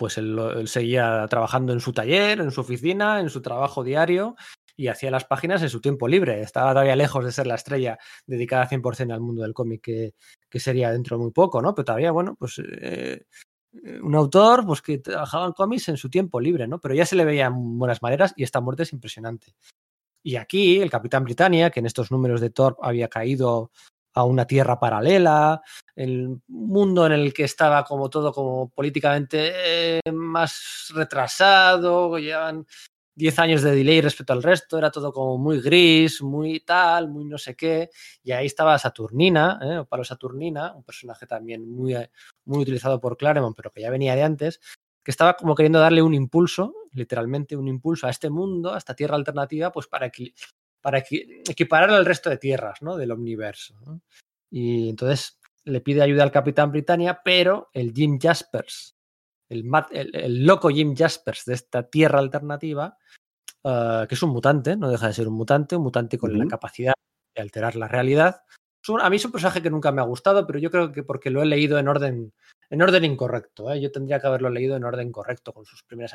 pues él, seguía trabajando en su taller, en su oficina, en su trabajo diario y hacía las páginas en su tiempo libre. Estaba todavía lejos de ser la estrella dedicada 100% al mundo del cómic que, que sería dentro de muy poco, ¿no? Pero todavía, bueno, pues eh, un autor pues que trabajaba en cómics en su tiempo libre, ¿no? Pero ya se le veía en buenas maneras y esta muerte es impresionante. Y aquí el Capitán Britannia, que en estos números de Thor había caído a una tierra paralela, el mundo en el que estaba como todo como políticamente eh, más retrasado, llevan 10 años de delay respecto al resto, era todo como muy gris, muy tal, muy no sé qué, y ahí estaba Saturnina, ¿eh? o Saturnina, un personaje también muy, eh, muy utilizado por Claremont, pero que ya venía de antes, que estaba como queriendo darle un impulso, literalmente un impulso a este mundo, a esta tierra alternativa, pues para, equi- para equi- equiparar al resto de tierras ¿no? del omniverso. ¿no? Y entonces le pide ayuda al Capitán Britannia, pero el Jim Jaspers, el, mat- el- el loco Jim Jaspers de esta tierra alternativa, eh, que es un mutante, no deja de ser un mutante, un mutante con la capacidad de alterar la realidad. Un- a mí es un personaje que nunca me ha gustado, pero yo creo que porque lo he leído en orden, en orden incorrecto. ¿eh? Yo tendría que haberlo leído en orden correcto con sus primeras.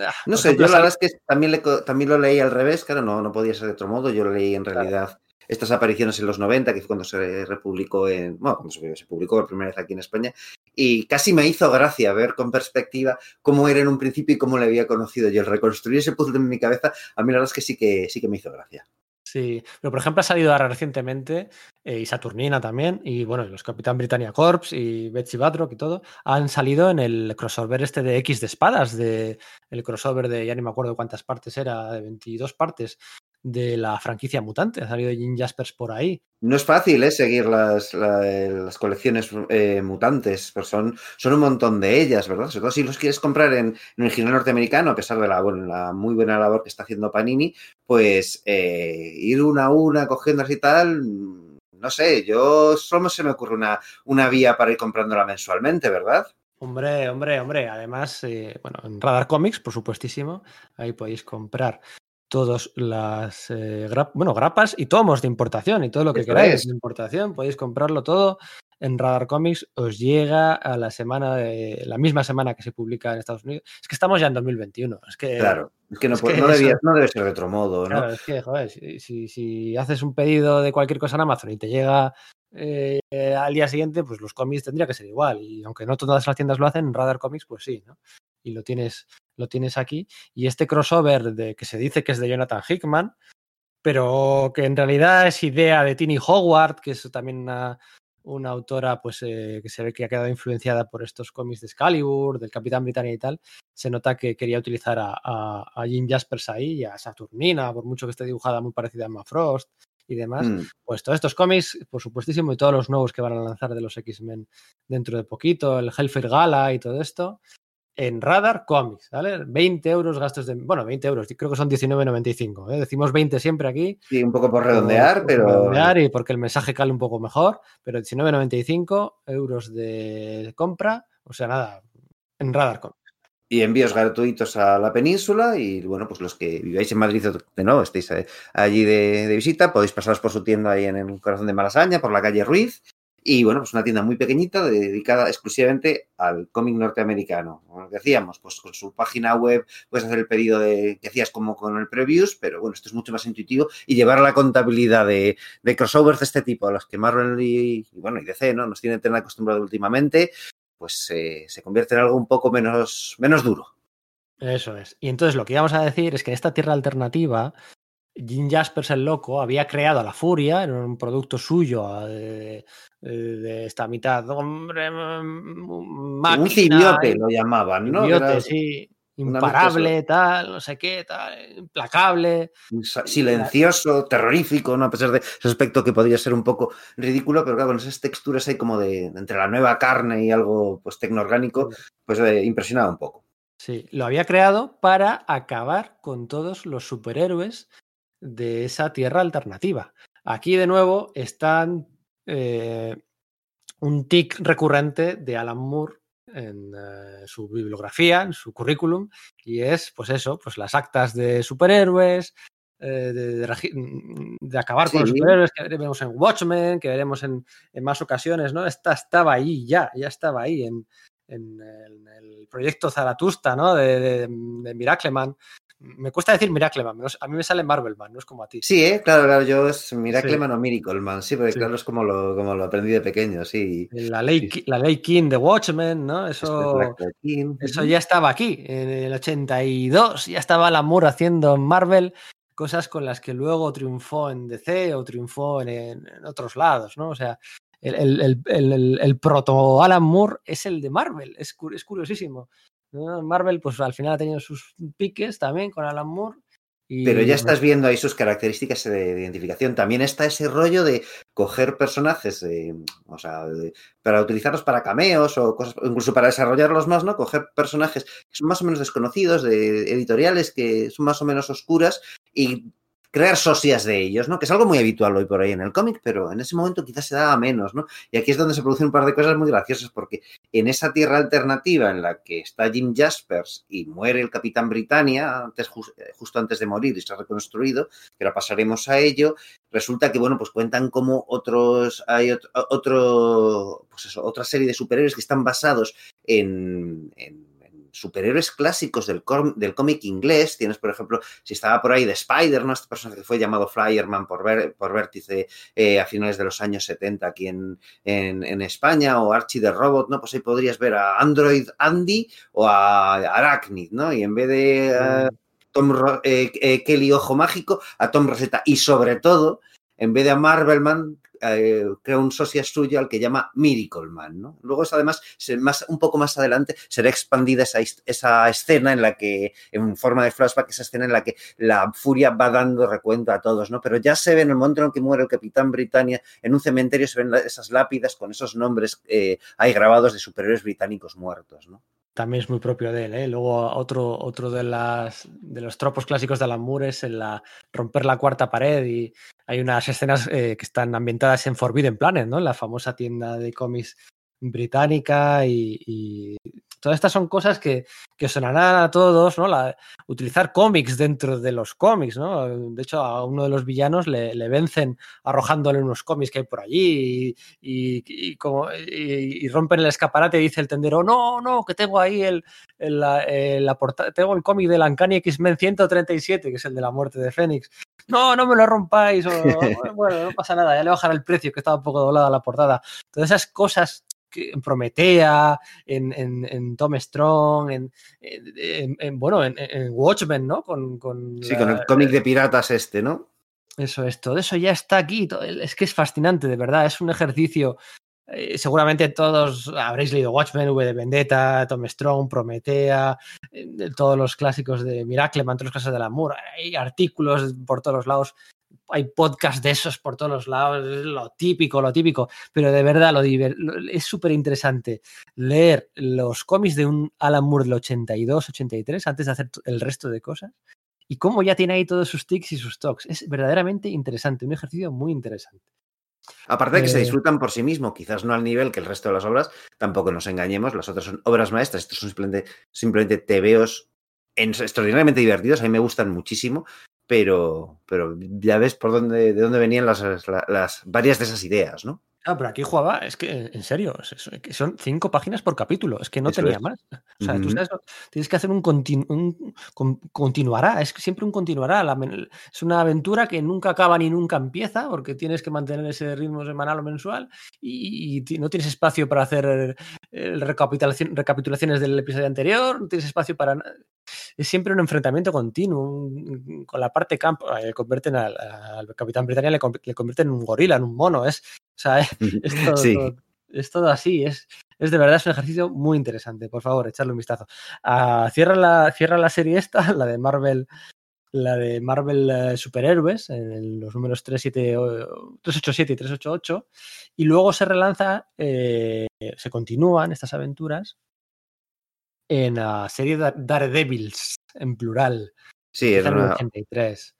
Ah, No sé, yo la verdad es que también, le también lo leí al revés, claro, no, no podía ser de otro modo. Yo lo leí en Claro. realidad estas apariciones en los 90, que fue cuando se republicó en. Bueno, cuando se, se publicó por primera vez aquí en España. Y casi me hizo gracia ver con perspectiva cómo era en un principio y cómo le había conocido yo. El reconstruir ese puzzle en mi cabeza, a mí la verdad es que sí que, sí que me hizo gracia. Sí, pero por ejemplo ha salido ahora recientemente, eh, y Saturnina también, y bueno, los Capitán Britannia Corps y Betsy Badrock y todo, han salido en el crossover este de X de espadas, de el crossover de, ya ni me acuerdo cuántas partes era, de 22 partes de la franquicia mutante. Ha salido Jim Jaspers por ahí. No es fácil ¿eh? seguir las, la- las colecciones eh, mutantes, pero son, son un montón de ellas, ¿verdad? Sobre todo si los quieres comprar en, en original norteamericano, a pesar de la, bueno, la muy buena labor que está haciendo Panini, pues eh, ir una a una cogiendo así tal, no sé, yo solo se me ocurre una, una vía para ir comprándola mensualmente, ¿verdad? Hombre, hombre, hombre. Además, eh, bueno, en Radar Comics, por supuestísimo, ahí podéis comprar todas las eh, bueno, grapas y tomos de importación y todo lo que queráis es. de importación. Podéis comprarlo todo en Radar Comics. Os llega a la semana, de, la misma semana que se publica en Estados Unidos. Es que estamos ya en 2021. Es que, Claro, es que no, es que no, debía- no debe ser de otro modo, ¿no? Claro, es que, joder, si, si- si haces un pedido de cualquier cosa en Amazon y te llega eh, al día siguiente, pues los cómics tendría que ser igual. Y aunque no todas las tiendas lo hacen, en Radar Comics, pues sí, ¿no? Y lo tienes, lo tienes aquí. Y este crossover de que se dice que es de Jonathan Hickman, pero que en realidad es idea de Tini Howard, que es también una, una autora pues, eh, que se ve que ha quedado influenciada por estos cómics de Excalibur, del Capitán Britannia y tal, se nota que quería utilizar a, a- a Jim Jaspers ahí y a Saturnina, por mucho que esté dibujada muy parecida a Emma Frost y demás. Mm. Pues todos estos cómics, por supuestísimo, y todos los nuevos que van a lanzar de los X-Men dentro de poquito, el Hellfire Gala y todo esto, en Radar Comics, ¿vale? 20 euros gastos de... Bueno, 20 euros, creo que son 19,95. ¿eh? Decimos 20 siempre aquí, Sí, un poco por redondear, por- pero... por redondear y porque el mensaje cale un poco mejor, pero 19,95 euros de compra, o sea, nada, en Radar Comics. y envíos gratuitos a la península y bueno, pues los que viváis en Madrid o nuevo, estéis eh, allí de, de visita, podéis pasaros por su tienda ahí en el corazón de Malasaña, por la calle Ruiz. Y bueno, pues una tienda muy pequeñita dedicada exclusivamente al cómic norteamericano. Como decíamos, pues con su página web puedes hacer el pedido de que hacías como con el previews, pero bueno, esto es mucho más intuitivo y llevar la contabilidad de, de crossovers de este tipo, a los que Marvel y, y, bueno, y DC ¿no? nos tienen tan acostumbrados últimamente, pues eh, se convierte en algo un poco menos, menos duro. Eso es. Y entonces lo que íbamos a decir es que esta tierra alternativa Jim Jaspers el loco había creado a la Furia, era un producto suyo eh, de, de esta mitad hombre, Un máquina, cibiote lo llamaban, ¿no? simbiote, Era sí, imparable, tal, no sé qué, tal, implacable. un silencioso, terrorífico, ¿no? A pesar de ese aspecto que podría ser un poco ridículo, pero claro, con esas texturas ahí como de entre la nueva carne y algo pues tecnoorgánico, pues eh, impresionaba un poco. Sí, lo había creado para acabar con todos los superhéroes de esa tierra alternativa. Aquí de nuevo están eh, un tic recurrente de Alan Moore en eh, su bibliografía, en su currículum, y es, pues eso, pues las actas de superhéroes, eh, de, de acabar con los superhéroes que veremos en Watchmen, que veremos en, en más ocasiones, ¿no? Esta estaba ahí ya, ya estaba ahí en, en el, en el proyecto Zaratusta, ¿no? De, de, de Miracleman. Me cuesta decir Miracleman, no sé, a mí me sale Marvelman, no es como a ti. Sí, ¿eh? claro, claro, yo es Miracleman Sí. o Miracleman, sí, porque Sí. claro, es como lo, como lo aprendí de pequeño, sí. La ley, Sí, la ley King de Watchmen, ¿no? Este Eso, King, eso ya estaba aquí, en el 82, ya estaba Alan Moore haciendo en Marvel cosas con las que luego triunfó en DC o triunfó en, en otros lados, ¿no? O sea, el, el- el- el- proto Alan Moore es el de Marvel, es, es curiosísimo. Marvel, pues al final ha tenido sus piques también con Alan Moore. Y, Pero ya estás viendo ahí sus características de, de identificación. También está ese rollo de coger personajes, eh, o sea, de- para utilizarlos para cameos o cosas, incluso para desarrollarlos más, ¿no? Coger personajes que son más o menos desconocidos, de editoriales que son más o menos oscuras y crear socias de ellos, ¿no? Que es algo muy habitual hoy por ahí en el cómic, pero en ese momento quizás se daba menos, ¿no? Y aquí es donde se producen un par de cosas muy graciosas, porque en esa tierra alternativa en la que está Jim Jaspers y muere el Capitán Britannia antes, eh, justo antes de morir y se ha reconstruido, ahora pasaremos a ello, resulta que, bueno, pues cuentan como otros, hay otro, otro pues eso, otra serie de superhéroes que están basados en superhéroes clásicos del, cómic inglés. Tienes, por ejemplo, si estaba por ahí de Spider, ¿no? Este personaje que fue llamado Flyerman por, Ver- por Vértice eh, a finales de los años 70 aquí en, en, en España, o Archie the Robot, ¿no? Pues ahí podrías ver a Android Andy o a Arachnid, ¿no? Y en vez de eh, Tom eh, eh, Kelly Ojo Mágico, a Tom Rosetta. Y sobre todo, en vez de a Marvelman, eh, crea un socia suyo al que llama Miracle Man, ¿no? Luego además, más, un poco más adelante, será expandida esa, esa escena en la que, en forma de flashback, esa escena en la que la furia va dando recuento a todos, ¿no? Pero ya se ve en el momento en que muere el Capitán Britannia, en un cementerio se ven esas lápidas con esos nombres eh, ahí grabados de superhéroes británicos muertos, ¿no? También es muy propio de él, ¿eh? Luego otro, otro de, las, de los tropos clásicos de Alan Moore es en la romper la cuarta pared y hay unas escenas eh, que están ambientadas en Forbidden Planet, ¿no? En la famosa tienda de cómics británica y, y todas estas son cosas que, que sonarán a todos, ¿no? La- utilizar cómics dentro de los cómics, ¿no? De hecho, a uno de los villanos le, le vencen arrojándole unos cómics que hay por allí y, y- y como, y- y rompen el escaparate y dice el tendero, no, no, que tengo ahí el, el- la, la porta- tengo el cómic del Uncanny X-Men 137, que es el de la muerte de Fénix. No, no me lo rompáis. o, (laughs) bueno, no pasa nada, ya le bajaré el precio, que estaba un poco doblada la portada. Todas esas cosas en Prometea, en, en, en Tom Strong, en, en- en- bueno, en, en Watchmen, ¿no? Con, con Sí, con el cómic de piratas este, ¿no? eso es, todo eso ya está aquí. es que es fascinante, de verdad. Es un ejercicio. eh, seguramente todos habréis leído Watchmen, V de Vendetta, Tom Strong, Prometea, eh, de todos los clásicos de Miracleman, todos los clásicos del amor. Hay artículos por todos los lados. Hay podcasts de esos por todos los lados, es lo típico, lo típico, pero de verdad lo, es súper interesante leer los cómics de un Alan Moore del 82, 83, antes de hacer el resto de cosas, y cómo ya tiene ahí todos sus tics y sus talks. Es verdaderamente interesante, un ejercicio muy interesante. Aparte de que se Eh, disfrutan por sí mismo, quizás no al nivel que el resto de las obras, tampoco nos engañemos, las otras son obras maestras, estos son simplemente, simplemente tebeos en- extraordinariamente divertidos, a mí me gustan muchísimo, pero, pero ya ves por dónde, de dónde venían las, la- las varias de esas ideas, ¿no? Ah, pero aquí jugaba, es que, en serio, es- son cinco páginas por capítulo, es que no Eso tenía es. más. O sea, tú sabes, tienes que hacer un, continu- un con- continuará, es que siempre un continuará. la es una aventura que nunca acaba ni nunca empieza, porque tienes que mantener ese ritmo semanal o mensual y, no tienes espacio para hacer eh, recapitulación- recapitulaciones del episodio anterior, no tienes espacio para... Es siempre un enfrentamiento continuo un- con la parte campo. eh, convierten al, al Capitán Britannia, le, le convierten en un gorila, en un mono. Es, sea, (laughs) es, es todo, Sí. todo- es todo así. Es, es de verdad es un ejercicio muy interesante. Por favor, echarle un vistazo. Ah, cierra, la, cierra la serie esta, (laughs) la de Marvel. La de Marvel eh, Superhéroes, en los números 3, 7, o- 387 y 388, y luego se relanza, eh, se continúan estas aventuras en la serie Dar- Daredevils, en plural, Sí, el una, 83.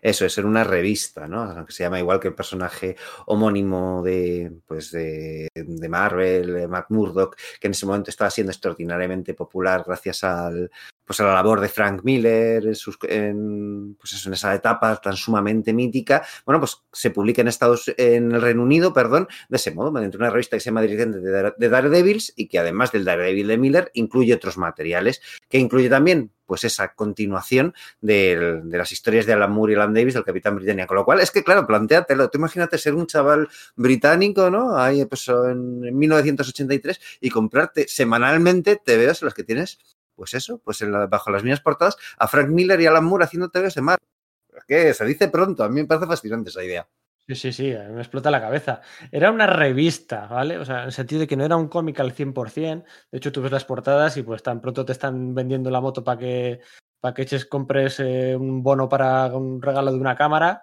Eso, es en una revista, ¿no? Que se llama igual que el personaje homónimo de, pues de, de Marvel, Matt Murdock, que en ese momento estaba siendo extraordinariamente popular gracias al, pues la labor de Frank Miller en, pues eso, en esa etapa tan sumamente mítica. Bueno, pues se publica en Estados, en el Reino Unido, perdón, de ese modo, mediante una revista que se llama Dirigente de, Dare- de Daredevils y que además del Daredevil de Miller incluye otros materiales, que incluye también pues esa continuación de las historias de Alan Moore y Alan Davis del Capitán Britannia. Con lo cual, es que, claro, planteatelo. Tú imagínate ser un chaval británico, ¿no? Ahí, pues, en, en 1983 y comprarte semanalmente TVOs en los que tienes, pues eso, pues en la- bajo las mismas portadas, a Frank Miller y Alan Moore haciendo TVOs de mar. Que se dice pronto. A mí me parece fascinante esa idea. Sí, sí, sí, me explota la cabeza. Era una revista, ¿vale? O sea, en el sentido de que no era un cómic al 100%. De hecho, tú ves las portadas y pues tan pronto te están vendiendo la moto para que, para que eches, compres eh, un bono para un regalo de una cámara,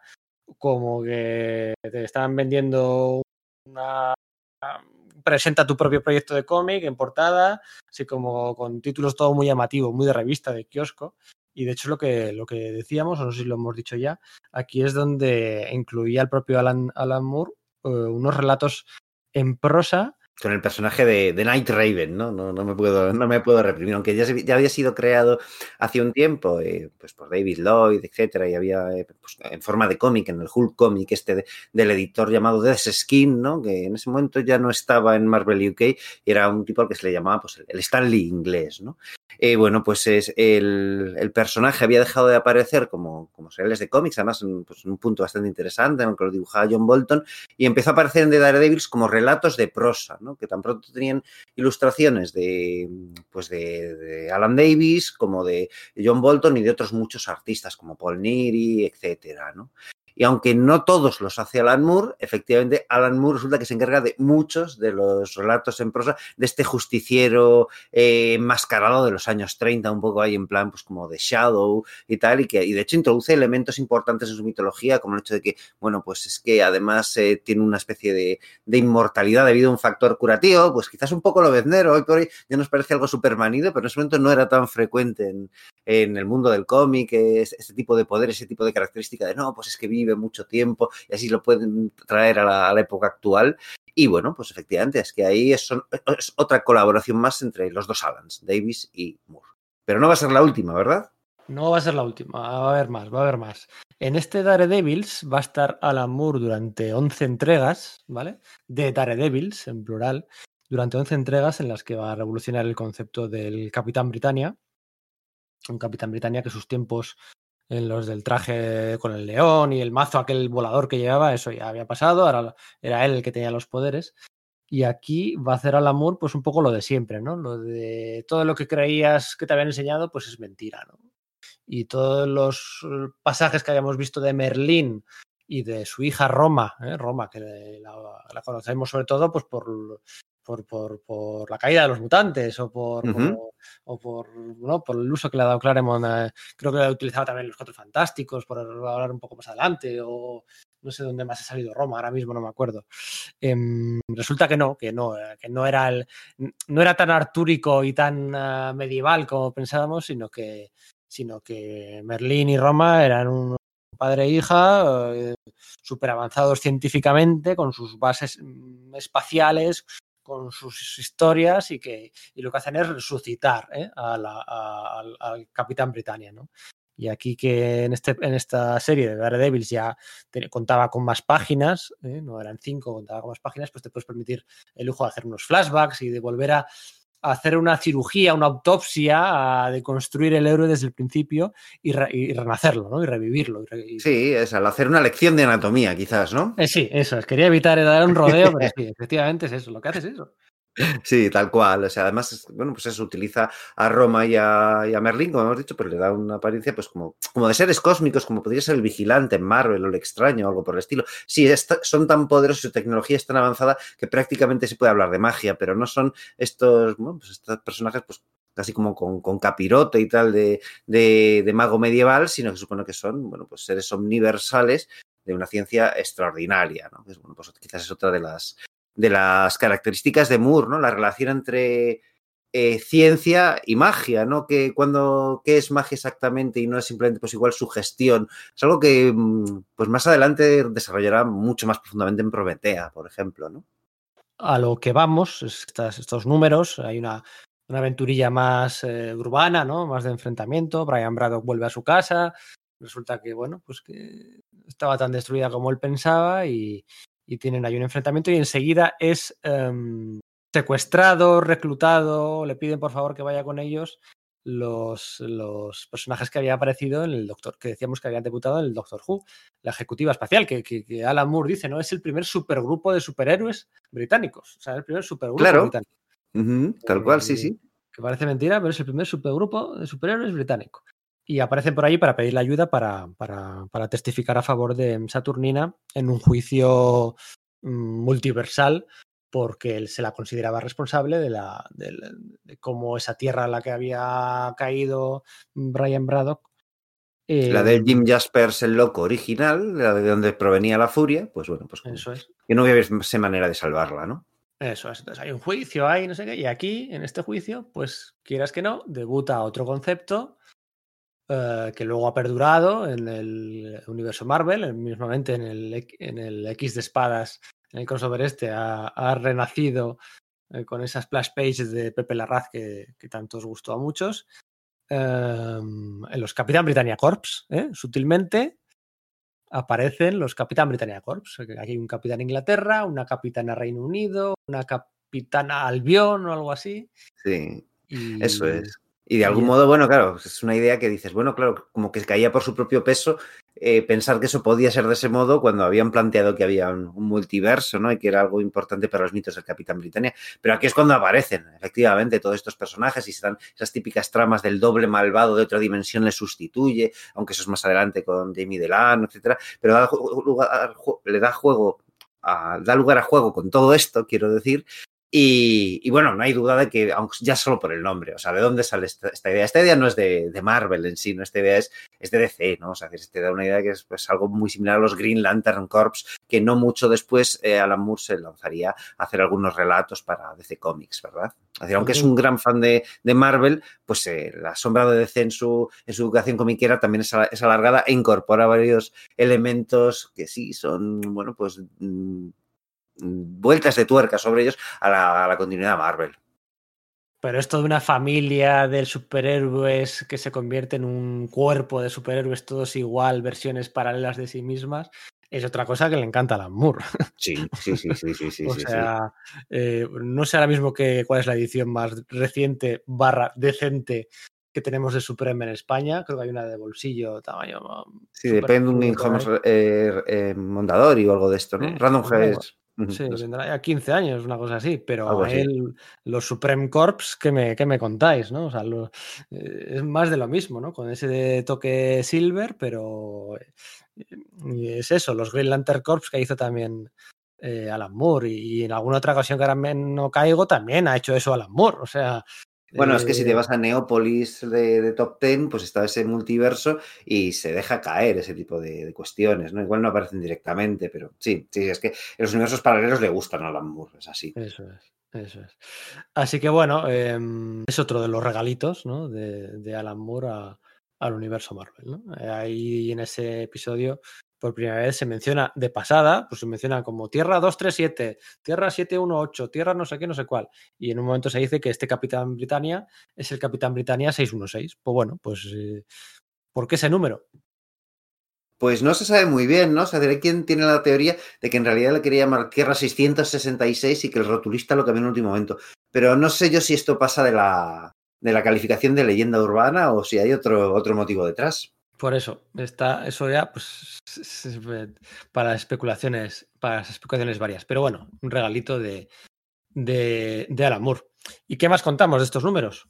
como que te están vendiendo una... Presenta tu propio proyecto de cómic en portada, así como con títulos todo muy llamativos, muy de revista, de kiosco. Y de hecho lo que, lo que decíamos, o no sé si lo hemos dicho ya, aquí es donde incluía el propio Alan, Alan Moore eh, unos relatos en prosa. Con el personaje de, de Night Raven, ¿no? No, no, me puedo, no me puedo reprimir, aunque ya, ya había sido creado hace un tiempo eh, pues por David Lloyd, etcétera, y había eh, pues, en forma de cómic, en el Hulk Comic este de- del editor llamado Des Skin, ¿no? Que en ese momento ya no estaba en Marvel UK y era un tipo al que se le llamaba pues, el Stanley inglés, ¿no? Eh, bueno, pues es el, personaje había dejado de aparecer como, como seriales de cómics, además en, pues, en un punto bastante interesante, en el que lo dibujaba John Bolton, y empezó a aparecer en The Daredevils como relatos de prosa, ¿no? que tan pronto tenían ilustraciones de, pues de, de Alan Davis, como de John Bolton y de otros muchos artistas como Paul Neary, etcétera, ¿no? Y aunque no todos los hace Alan Moore, efectivamente Alan Moore resulta que se encarga de muchos de los relatos en prosa de este justiciero eh, enmascarado de los años 30, un poco ahí en plan pues como de Shadow y tal, y que y de hecho introduce elementos importantes en su mitología, como el hecho de que, bueno, pues es que además eh, tiene una especie de, de inmortalidad debido a un factor curativo, pues quizás un poco lo veznero, hoy por hoy ya nos parece algo supermanido, pero en ese momento no era tan frecuente en, en el mundo del cómic, es- este tipo de poder, ese tipo de característica de no, pues es que vive mucho tiempo y así lo pueden traer a la, época actual. Y bueno, pues efectivamente es que ahí es otra colaboración más entre los dos Alans, Davis y Moore. Pero no va a ser la última, ¿verdad? No va a ser la última, va a haber más, va a haber más. En este Daredevils va a estar Alan Moore durante 11 entregas, ¿vale? De Daredevils, en plural, durante 11 entregas en las que va a revolucionar el concepto del Capitán Britannia. Un Capitán Britannia que sus tiempos en los del traje con el león y el mazo aquel volador que llevaba, eso ya había pasado, ahora era él el que tenía los poderes. Y aquí va a hacer Alan Moore pues un poco lo de siempre, ¿no? Lo de todo lo que creías que te habían enseñado, pues es mentira, ¿no? y todos los eh, pasajes que habíamos visto de Merlín y de su hija Roma, ¿eh? Roma, que la, la conocemos sobre todo pues por, por, por, por la caída de los mutantes o por, o por, ¿no? por el uso que le ha dado Claremont. creo que lo ha utilizado también en los Cuatro Fantásticos, por hablar un poco más adelante, o no sé dónde más ha salido Roma, ahora mismo no me acuerdo. Em, resulta que no, que no, eh, que no era, el, no era tan artúrico y tan ah, medieval como pensábamos, sino que sino que Merlín y Roma eran un padre e hija eh, súper avanzados científicamente, con sus bases mm, espaciales, con sus historias y que y lo que hacen es resucitar ¿eh? al, Capitán Britannia. ¿no? Y aquí que en, este, en esta serie de Daredevil ya contaba con más páginas, ¿eh? no eran cinco, contaba con más páginas, pues te puedes permitir el lujo de hacer unos flashbacks y de volver a hacer una cirugía, una autopsia, a de construir el héroe desde el principio y, re- y renacerlo, ¿no? Y revivirlo. y re- y- Sí, es al hacer una lección de anatomía, quizás, ¿no? Eh, sí, eso es. Quería evitar dar un rodeo, pero sí, (laughs) efectivamente es eso. Lo que hace es eso. Sí, tal cual. O sea, además, bueno, pues eso utiliza a Roma y a, y a Merlín, como hemos dicho, pero le da una apariencia, pues como, como de seres cósmicos, como podría ser el vigilante en Marvel o el extraño o algo por el estilo. Sí, esta- son tan poderosos, su tecnología es tan avanzada que prácticamente se puede hablar de magia, pero no son estos, bueno, pues estos personajes, pues casi como con, con capirote y tal de, de, de mago medieval, sino que supone que son, bueno, pues seres universales de una ciencia extraordinaria, ¿no? Que es, bueno, pues quizás es otra de las, de las características de Moore, ¿no? La relación entre eh, ciencia y magia, ¿no? Que cuando, ¿Qué es magia exactamente y no es simplemente pues igual su gestión? Es algo que mm, pues más adelante desarrollará mucho más profundamente en Prometea, por ejemplo, ¿no? A lo que vamos, es estas- estos números, hay una, una aventurilla más eh, urbana, ¿no? Más de enfrentamiento. Brian Braddock vuelve a su casa. Resulta que, bueno, pues que estaba tan destruida como él pensaba y, y tienen ahí un enfrentamiento y enseguida es em, secuestrado, reclutado, le piden por favor que vaya con ellos los, los personajes que había aparecido en el Doctor, que decíamos que habían debutado en el Doctor Who, la ejecutiva espacial, que, que- que Alan Moore dice, ¿no? Es el primer supergrupo de superhéroes británicos. O sea, el primer supergrupo Claro. británico. Ujú, tal cual, sí, sí. Que parece mentira, pero es el primer supergrupo de superhéroes británico. Y aparecen por ahí para pedirle ayuda para, para- para testificar a favor de Saturnina en un juicio mm, multiversal porque él se la consideraba responsable de, la, de, la- de cómo esa tierra a la que había caído Brian Braddock. La eh, de Jim Jaspers, el loco original, la de donde provenía la furia, pues bueno, pues Eso es. que no había esa manera de salvarla, ¿no? Eso es. Entonces hay un juicio, hay no sé qué. Y aquí, en este juicio, pues quieras que no, debuta otro concepto eh, que luego ha perdurado en el universo Marvel, en- mismamente en el, X- en el X de espadas, en el crossover este, ha, ha renacido eh, con esas splash pages de Pepe Larraz que, que tanto os gustó a muchos. em, en los Capitán Britannia Corps, ¿eh? sutilmente aparecen los Capitán Britannia Corps. Aquí hay un Capitán Inglaterra, una Capitana Reino Unido, una Capitana Albión o algo así. Sí. Y, Eso es. Y de algún modo, bueno, claro, es una idea que dices, bueno, claro, como que caía por su propio peso eh, pensar que eso podía ser de ese modo cuando habían planteado que había un, un multiverso, ¿no? Y que era algo importante para los mitos del Capitán Britannia. Pero aquí es cuando aparecen, efectivamente, todos estos personajes y se dan esas típicas tramas del doble malvado de otra dimensión le sustituye, aunque eso es más adelante con Jamie Delano, etcétera. Pero da le da juego, a- da lugar a juego con todo esto, quiero decir, y, y bueno, no hay duda de que, aunque ya solo por el nombre, o sea, ¿de dónde sale esta, esta idea? Esta idea no es de, de Marvel en sí, ¿no? Esta idea es, es de DC, ¿no? O sea, que te da una idea que es pues, algo muy similar a los Green Lantern Corps, que no mucho después eh, Alan Moore se lanzaría a hacer algunos relatos para DC Comics, ¿verdad? Es decir, aunque es un gran fan de, de Marvel, pues eh, la sombra de DC en su, en su educación comiquera también es, a- es alargada e incorpora varios elementos que sí son, bueno, pues mm, vueltas de tuerca sobre ellos a la, a la continuidad Marvel. Pero esto de una familia de superhéroes que se convierte en un cuerpo de superhéroes todos igual, versiones paralelas de sí mismas, es otra cosa que le encanta a Alan Moore. (laughs) Sí, sí, sí, sí, sí, sí. o sí. sea, eh, no sé ahora mismo que, cuál es la edición más reciente barra decente que tenemos de Supreme en España. Creo que hay una de bolsillo, tamaño. Sí, depende de un eh, eh, Mondadori o algo de esto, ¿no? Random House. Sí, tendrá ya 15 años, una cosa así, pero a así. él, los Supreme Corps, ¿qué me, qué me contáis? ¿no? O sea, lo- eh, es más de lo mismo, ¿no? Con ese de toque silver, pero eh, es eso, los Green Lantern Corps que hizo también eh, Alan Moore y, y en alguna otra ocasión que ahora me- no caigo también ha hecho eso Alan Moore, o sea... Bueno, es que si te eh, vas a Neópolis de, de Top Ten, pues está ese multiverso y se deja caer ese tipo de, de cuestiones, ¿no? Igual no aparecen directamente, pero sí, sí, es que los universos paralelos le gustan a Alan Moore, es así. Eso es, eso es. Así que bueno, em, es otro de los regalitos ¿no? de, de Alan Moore a- al universo Marvel. ¿no? Ahí en ese episodio, por primera vez, se menciona de pasada, pues se menciona como Tierra 237, Tierra 718, Tierra no sé qué, no sé cuál. Y en un momento se dice que este Capitán Britannia es el Capitán Britannia 616. Pues bueno, pues eh, ¿Por qué ese número? Pues no se sabe muy bien, ¿no? O sea, hay tiene la teoría de que en realidad le quería llamar Tierra 666 y que el rotulista lo cambió en el último momento. Pero no sé yo si esto pasa de la, de la calificación de leyenda urbana o si hay otro, otro motivo detrás. Por eso, está, eso ya, pues, es- es, para especulaciones, para especulaciones varias. Pero bueno, un regalito de, de, de Alan Moore. ¿Y qué más contamos de estos números?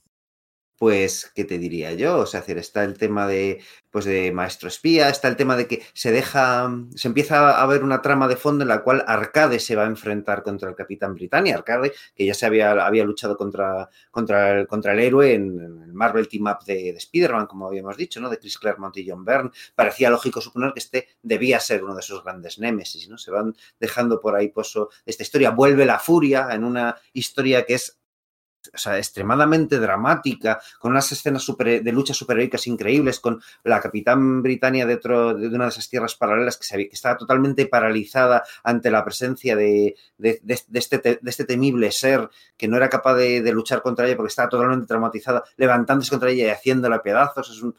Pues, ¿qué te diría yo? O sea, está el tema de, pues, de maestro espía, está el tema de que se deja, se empieza a ver una trama de fondo en la cual Arcade se va a enfrentar contra el Capitán Britannia. Arcade, que ya se había, había luchado contra, contra, el, contra el héroe en, el Marvel Team Up de, de Spider-Man, como habíamos dicho, ¿no? De Chris Claremont y John Byrne. Parecía lógico suponer que este debía ser uno de sus grandes némesis, ¿no? Se van dejando por ahí pozo esta historia. Vuelve la furia en una historia que es o sea, extremadamente dramática, con unas escenas super, de luchas superheroicas increíbles, con la Capitán Britannia dentro de una de esas tierras paralelas que, que estaba totalmente paralizada ante la presencia de este, de, este, temible ser que no era capaz de, luchar contra ella porque estaba totalmente traumatizada, levantándose contra ella y haciéndola pedazos. Es un,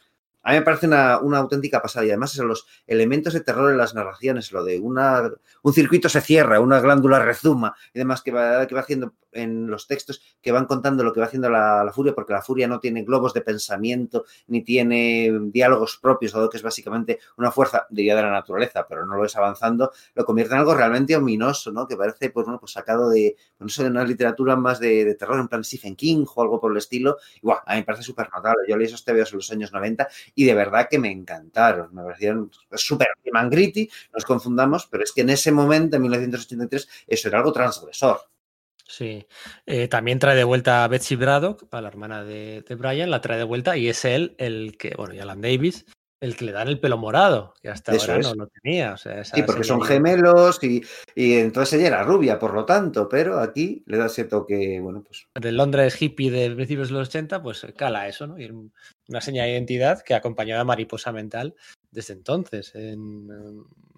a mí me parece una, una, auténtica pasada y además los elementos de terror en las narraciones, lo de una, un circuito se cierra, una glándula rezuma y demás que va, que va haciendo en los textos que van contando lo que va haciendo la, furia, porque la furia no tiene globos de pensamiento ni tiene diálogos propios, dado que es básicamente una fuerza, diría, de la naturaleza, pero no lo es avanzando, lo convierte en algo realmente ominoso, ¿no? Que parece, pues bueno, pues sacado de, no sé, de una literatura más de, terror, en plan Stephen King o algo por el estilo. Y a mí me parece súper notable. Yo leí esos TVOs en los años 90 y de verdad que me encantaron. Me parecieron súper gritty, no nos confundamos, pero es que en ese momento, en 1983, eso era algo transgresor. Sí, eh, también trae de vuelta a Betsy Braddock, a la hermana de, de, Brian, la trae de vuelta y es él el que, bueno, y Alan Davis, el que le dan el pelo morado, que hasta Eso ahora no lo tenía. O sea, sí, porque son gemelos y, y, entonces ella era rubia, por lo tanto, pero aquí le da ese toque, bueno, pues. Del Londres hippie de principios de los 80, pues cala eso, ¿no? Y una señal de identidad que acompañaba a Mariposa Mental desde entonces, en,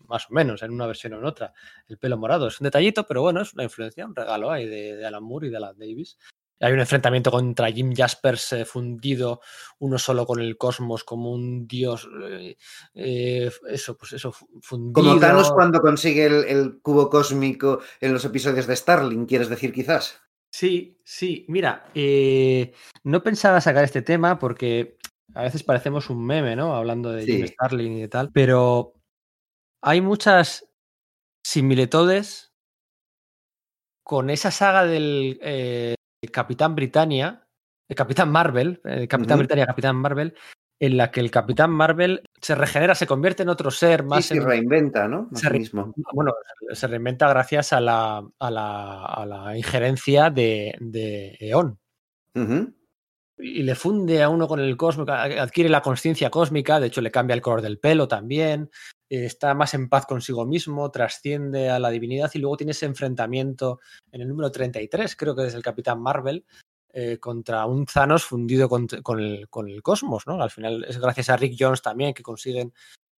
más o menos, en una versión o en otra. El pelo morado es un detallito, pero bueno, es una influencia, un regalo ahí de, de Alan Moore y de Alan Davis. Hay un enfrentamiento contra Jim Jaspers eh, fundido, uno solo con el cosmos, como un dios. Eh, eh, eso, pues eso, fundido. Como Thanos cuando consigue el, el, cubo cósmico en los episodios de Starling, ¿quieres decir quizás? Sí, sí. Mira, eh, no pensaba sacar este tema porque a veces parecemos un meme, ¿no? Hablando de Sí. Jim Starling y de tal, pero hay muchas similitudes con esa saga del eh, Capitán Britannia, el Capitán Marvel, el Capitán Ujú. Britannia, Capitán Marvel, en la que el Capitán Marvel se regenera, se convierte en otro ser más. Sí, en- reinventa, ¿no? Se re- mismo. bueno, se reinventa gracias a la, a la, a la injerencia de, de Eon. Y le funde a uno con el cósmico, adquiere la conciencia cósmica, de hecho le cambia el color del pelo también, está más en paz consigo mismo, trasciende a la divinidad y luego tiene ese enfrentamiento en el número 33, creo que es el Capitán Marvel, eh, contra un Thanos fundido con, con el, con el cosmos, ¿no? Al final es gracias a Rick Jones también que consiguen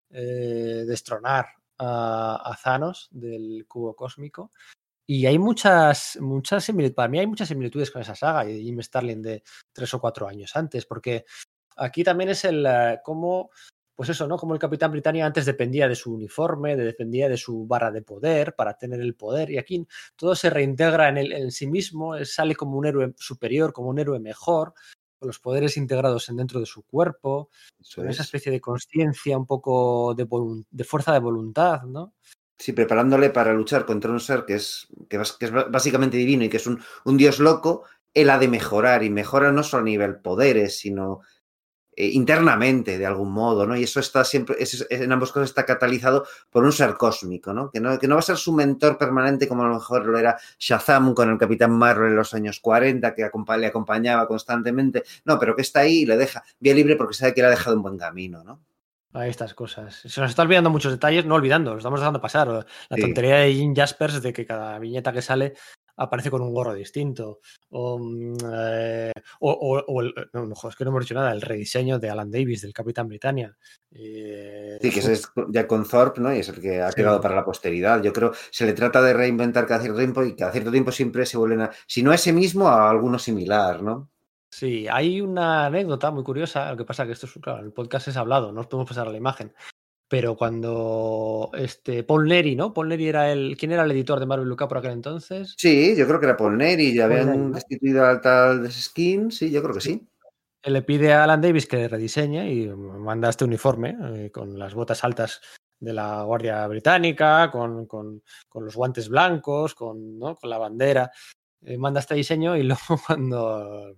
eh, destronar a, a Thanos del cubo cósmico. Y hay muchas, muchas similitudes, para mí hay muchas similitudes con esa saga y de Jim Starlin de tres o cuatro años antes, porque aquí también es el eh, cómo, pues eso, ¿no? Como el Capitán Britannia antes dependía de su uniforme, de- dependía de su barra de poder para tener el poder, y aquí todo se reintegra en, el, en sí mismo, él sale como un héroe superior, como un héroe mejor, con los poderes integrados en dentro de su cuerpo, Eso con esa es. especie de conciencia, un poco de, de fuerza de voluntad, ¿no? Sí, preparándole para luchar contra un ser que es, que que es básicamente divino y que es un, un dios loco, él ha de mejorar y mejora no solo a nivel poderes, sino eh, internamente de algún modo, ¿no? Y eso está siempre, en ambos casos está catalizado por un ser cósmico, ¿no? Que, ¿no? que no va a ser su mentor permanente como a lo mejor lo era Shazam con el Capitán Marvel en los años 40, que le acompañaba constantemente, no, pero que está ahí y le deja vía libre porque sabe que le ha dejado un buen camino, ¿no? A estas cosas. Se nos está olvidando muchos detalles, no olvidando, los estamos dejando pasar. La Sí. tontería de Jim Jaspers de que cada viñeta que sale aparece con un gorro distinto. O, mm, eh, o, o- o el, no, no, es que no hemos dicho nada, el rediseño de Alan Davis, del Capitán Britannia. Eh, Sí, que ese es ya con Thorpe, ¿no? Y es el que ha Sí. quedado para la posteridad. Yo creo se le trata de reinventar cada cierto tiempo y cada cierto tiempo siempre se vuelven a, si no a ese mismo, a alguno similar, ¿no? Sí, hay una anécdota muy curiosa. Lo que pasa que esto es, claro, el podcast es hablado, no os podemos pasar a la imagen. Pero cuando este Paul Neri, ¿no? Paul Neri era el. ¿Quién era el editor de Marvel Luca por aquel entonces? Sí, yo creo que era Paul Neri, ya habían destituido al tal de Skin, sí, yo creo que sí. Él le pide a Alan Davis que rediseñe y manda este uniforme eh, con las botas altas de la Guardia Británica, con, con- con los guantes blancos, con, ¿no? con la bandera. Eh, manda este diseño y (laughs) luego cuando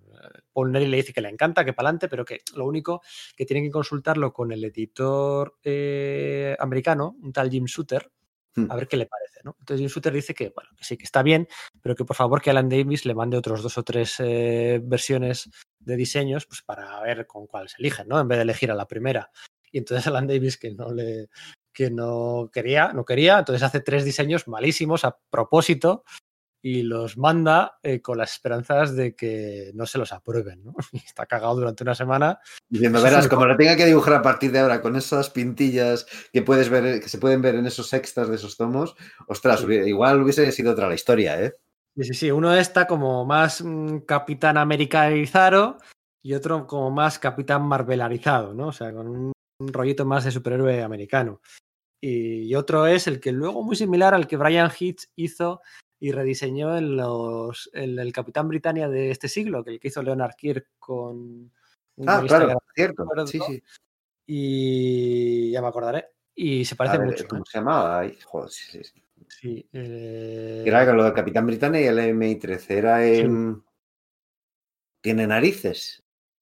Paul Neri le dice que le encanta, que para adelante, pero que lo único que tienen que consultarlo con el editor eh, americano, un tal Jim Shooter, Hmm. a ver qué le parece. ¿no? Entonces Jim Shooter dice que, bueno, que sí, que está bien, pero que por favor que Alan Davis le mande otros dos o tres eh, versiones de diseños pues para ver con cuál se eligen, ¿no? En vez de elegir a la primera. Y entonces Alan Davis que no le que no quería, no quería, entonces hace tres diseños malísimos a propósito y los manda eh, con las esperanzas de que no se los aprueben, ¿no? (laughs) Y está cagado durante una semana. Diciendo, verás, como lo tenga que dibujar a partir de ahora con esas pintillas que puedes ver, que se pueden ver en esos extras de esos tomos, ostras, Sí. igual hubiese sido otra la historia, ¿eh? Sí, sí, sí, uno está como más mm, capitán americanizado y otro como más capitán marvelarizado, ¿no? O sea, con un, un rollito más de superhéroe americano. Y, y otro es el que luego muy similar al que Brian Hitch hizo y rediseñó en los en el Capitán Britannia de este siglo, que el que hizo Leonard Kirk con un Ah, claro, cierto. Sí, sí. y ya me acordaré. Y se parece ver, mucho. ¿Cómo ¿eh? se llamaba? Ay, joder, sí, sí, sí. Eh, Era lo del Capitán Britannia y el MI13. Era en... Tiene narices.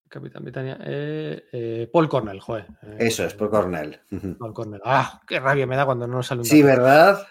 Capitán Britannia. eh, eh, Paul Cornell, joder. Eso es, por Cornell. Paul Cornell. ¡Ah! ¡Qué rabia me da cuando no nos sale un Sí! ¿verdad?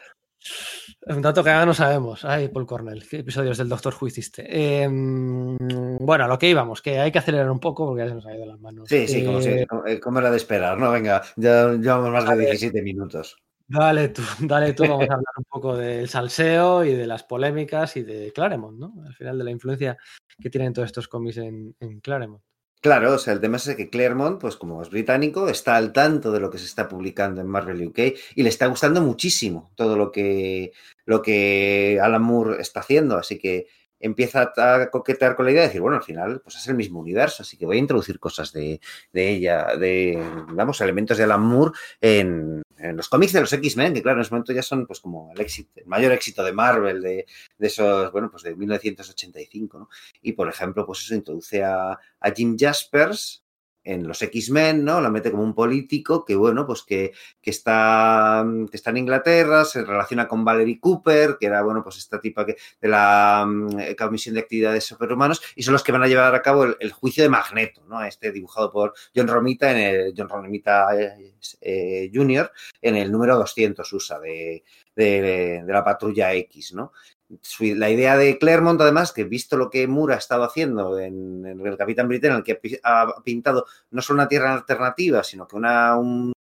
Un dato que ahora no sabemos. Ay, Paul Cornell, ¿qué episodios del Doctor Who hiciste? Eh, bueno, a lo que íbamos, que hay que acelerar un poco porque ya se nos ha ido las manos. Sí, sí, como, Eh, si- como- eh, como era de esperar, ¿no? Venga, ya llevamos más de ver. 17 minutos. Dale tú, dale tú, vamos a (laughs) hablar un poco del salseo y de las polémicas y de Claremont, ¿no? Al final de la influencia que tienen todos estos cómics en, en Claremont. Claro, o sea, el tema es que Claremont, pues como es británico, está al tanto de lo que se está publicando en Marvel UK y le está gustando muchísimo todo lo que, lo que Alan Moore está haciendo. Así que empieza a coquetear con la idea de decir, bueno, al final, pues es el mismo universo, así que voy a introducir cosas de, de ella, de, vamos, elementos de Alan Moore en, los cómics de los X-Men, que claro, en ese momento ya son pues como el éxito, mayor éxito de Marvel, de, de esos, bueno, pues de 1985, ¿no? Y por ejemplo, pues eso introduce a, a Jim Jaspers en los X-Men, ¿no? Lo mete como un político que, bueno, pues que, que, está, que está en Inglaterra, se relaciona con Valerie Cooper, que era, bueno, pues esta tipa de la um, Comisión de Actividades Superhumanos, y son los que van a llevar a cabo el, juicio de Magneto, ¿no? Este dibujado por John Romita en el John Romita eh, eh, Jr. en el número 200 USA de, de la Patrulla X, ¿no? La idea de Claremont, además, que visto lo que Moore ha estado haciendo en, el Capitán el que ha pintado no solo una tierra alternativa, sino que una, un,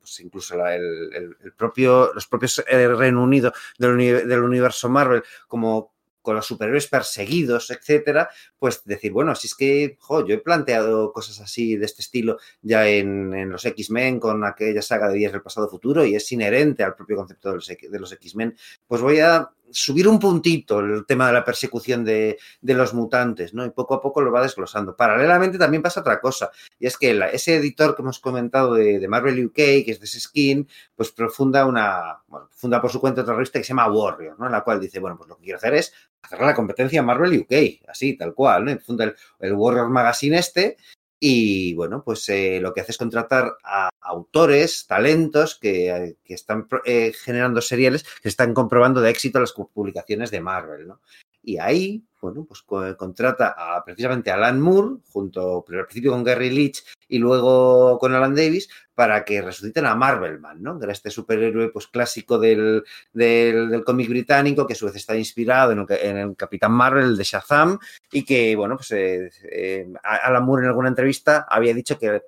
pues incluso el, propio, los propios eh, Reino Unido del, uni, del universo Marvel como con los superhéroes perseguidos, etcétera, pues decir, bueno, si es que, yo he planteado cosas así de este estilo ya en, en los X-Men con aquella saga de Días del Pasado Futuro y es inherente al propio concepto de los, de los X-Men, pues voy a subir un puntito el tema de la persecución de, los mutantes, ¿no? Y poco a poco lo va desglosando. Paralelamente también pasa otra cosa, y es que la, ese editor que hemos comentado de, Marvel UK, que es de skin, pues profunda una, bueno, funda por su cuenta otra revista que se llama Warrior, ¿no? En la cual dice, bueno, pues lo que quiero hacer es hacer la competencia a Marvel UK, así, tal cual, ¿no? Y funda el, el Warrior Magazine este, y bueno, pues eh, lo que hace es contratar a autores, talentos que, que están eh, generando seriales que están comprobando de éxito las publicaciones de Marvel, ¿no? Y ahí, bueno, pues contrata a, precisamente a Alan Moore, junto al principio con Gary Leach y luego con Alan Davis, para que resuciten a Marvelman, ¿no? Que era este superhéroe pues, clásico del, del, cómic británico, que a su vez está inspirado en el, en el Capitán Marvel de Shazam, y que, bueno, pues eh, eh, Alan Moore en alguna entrevista había dicho que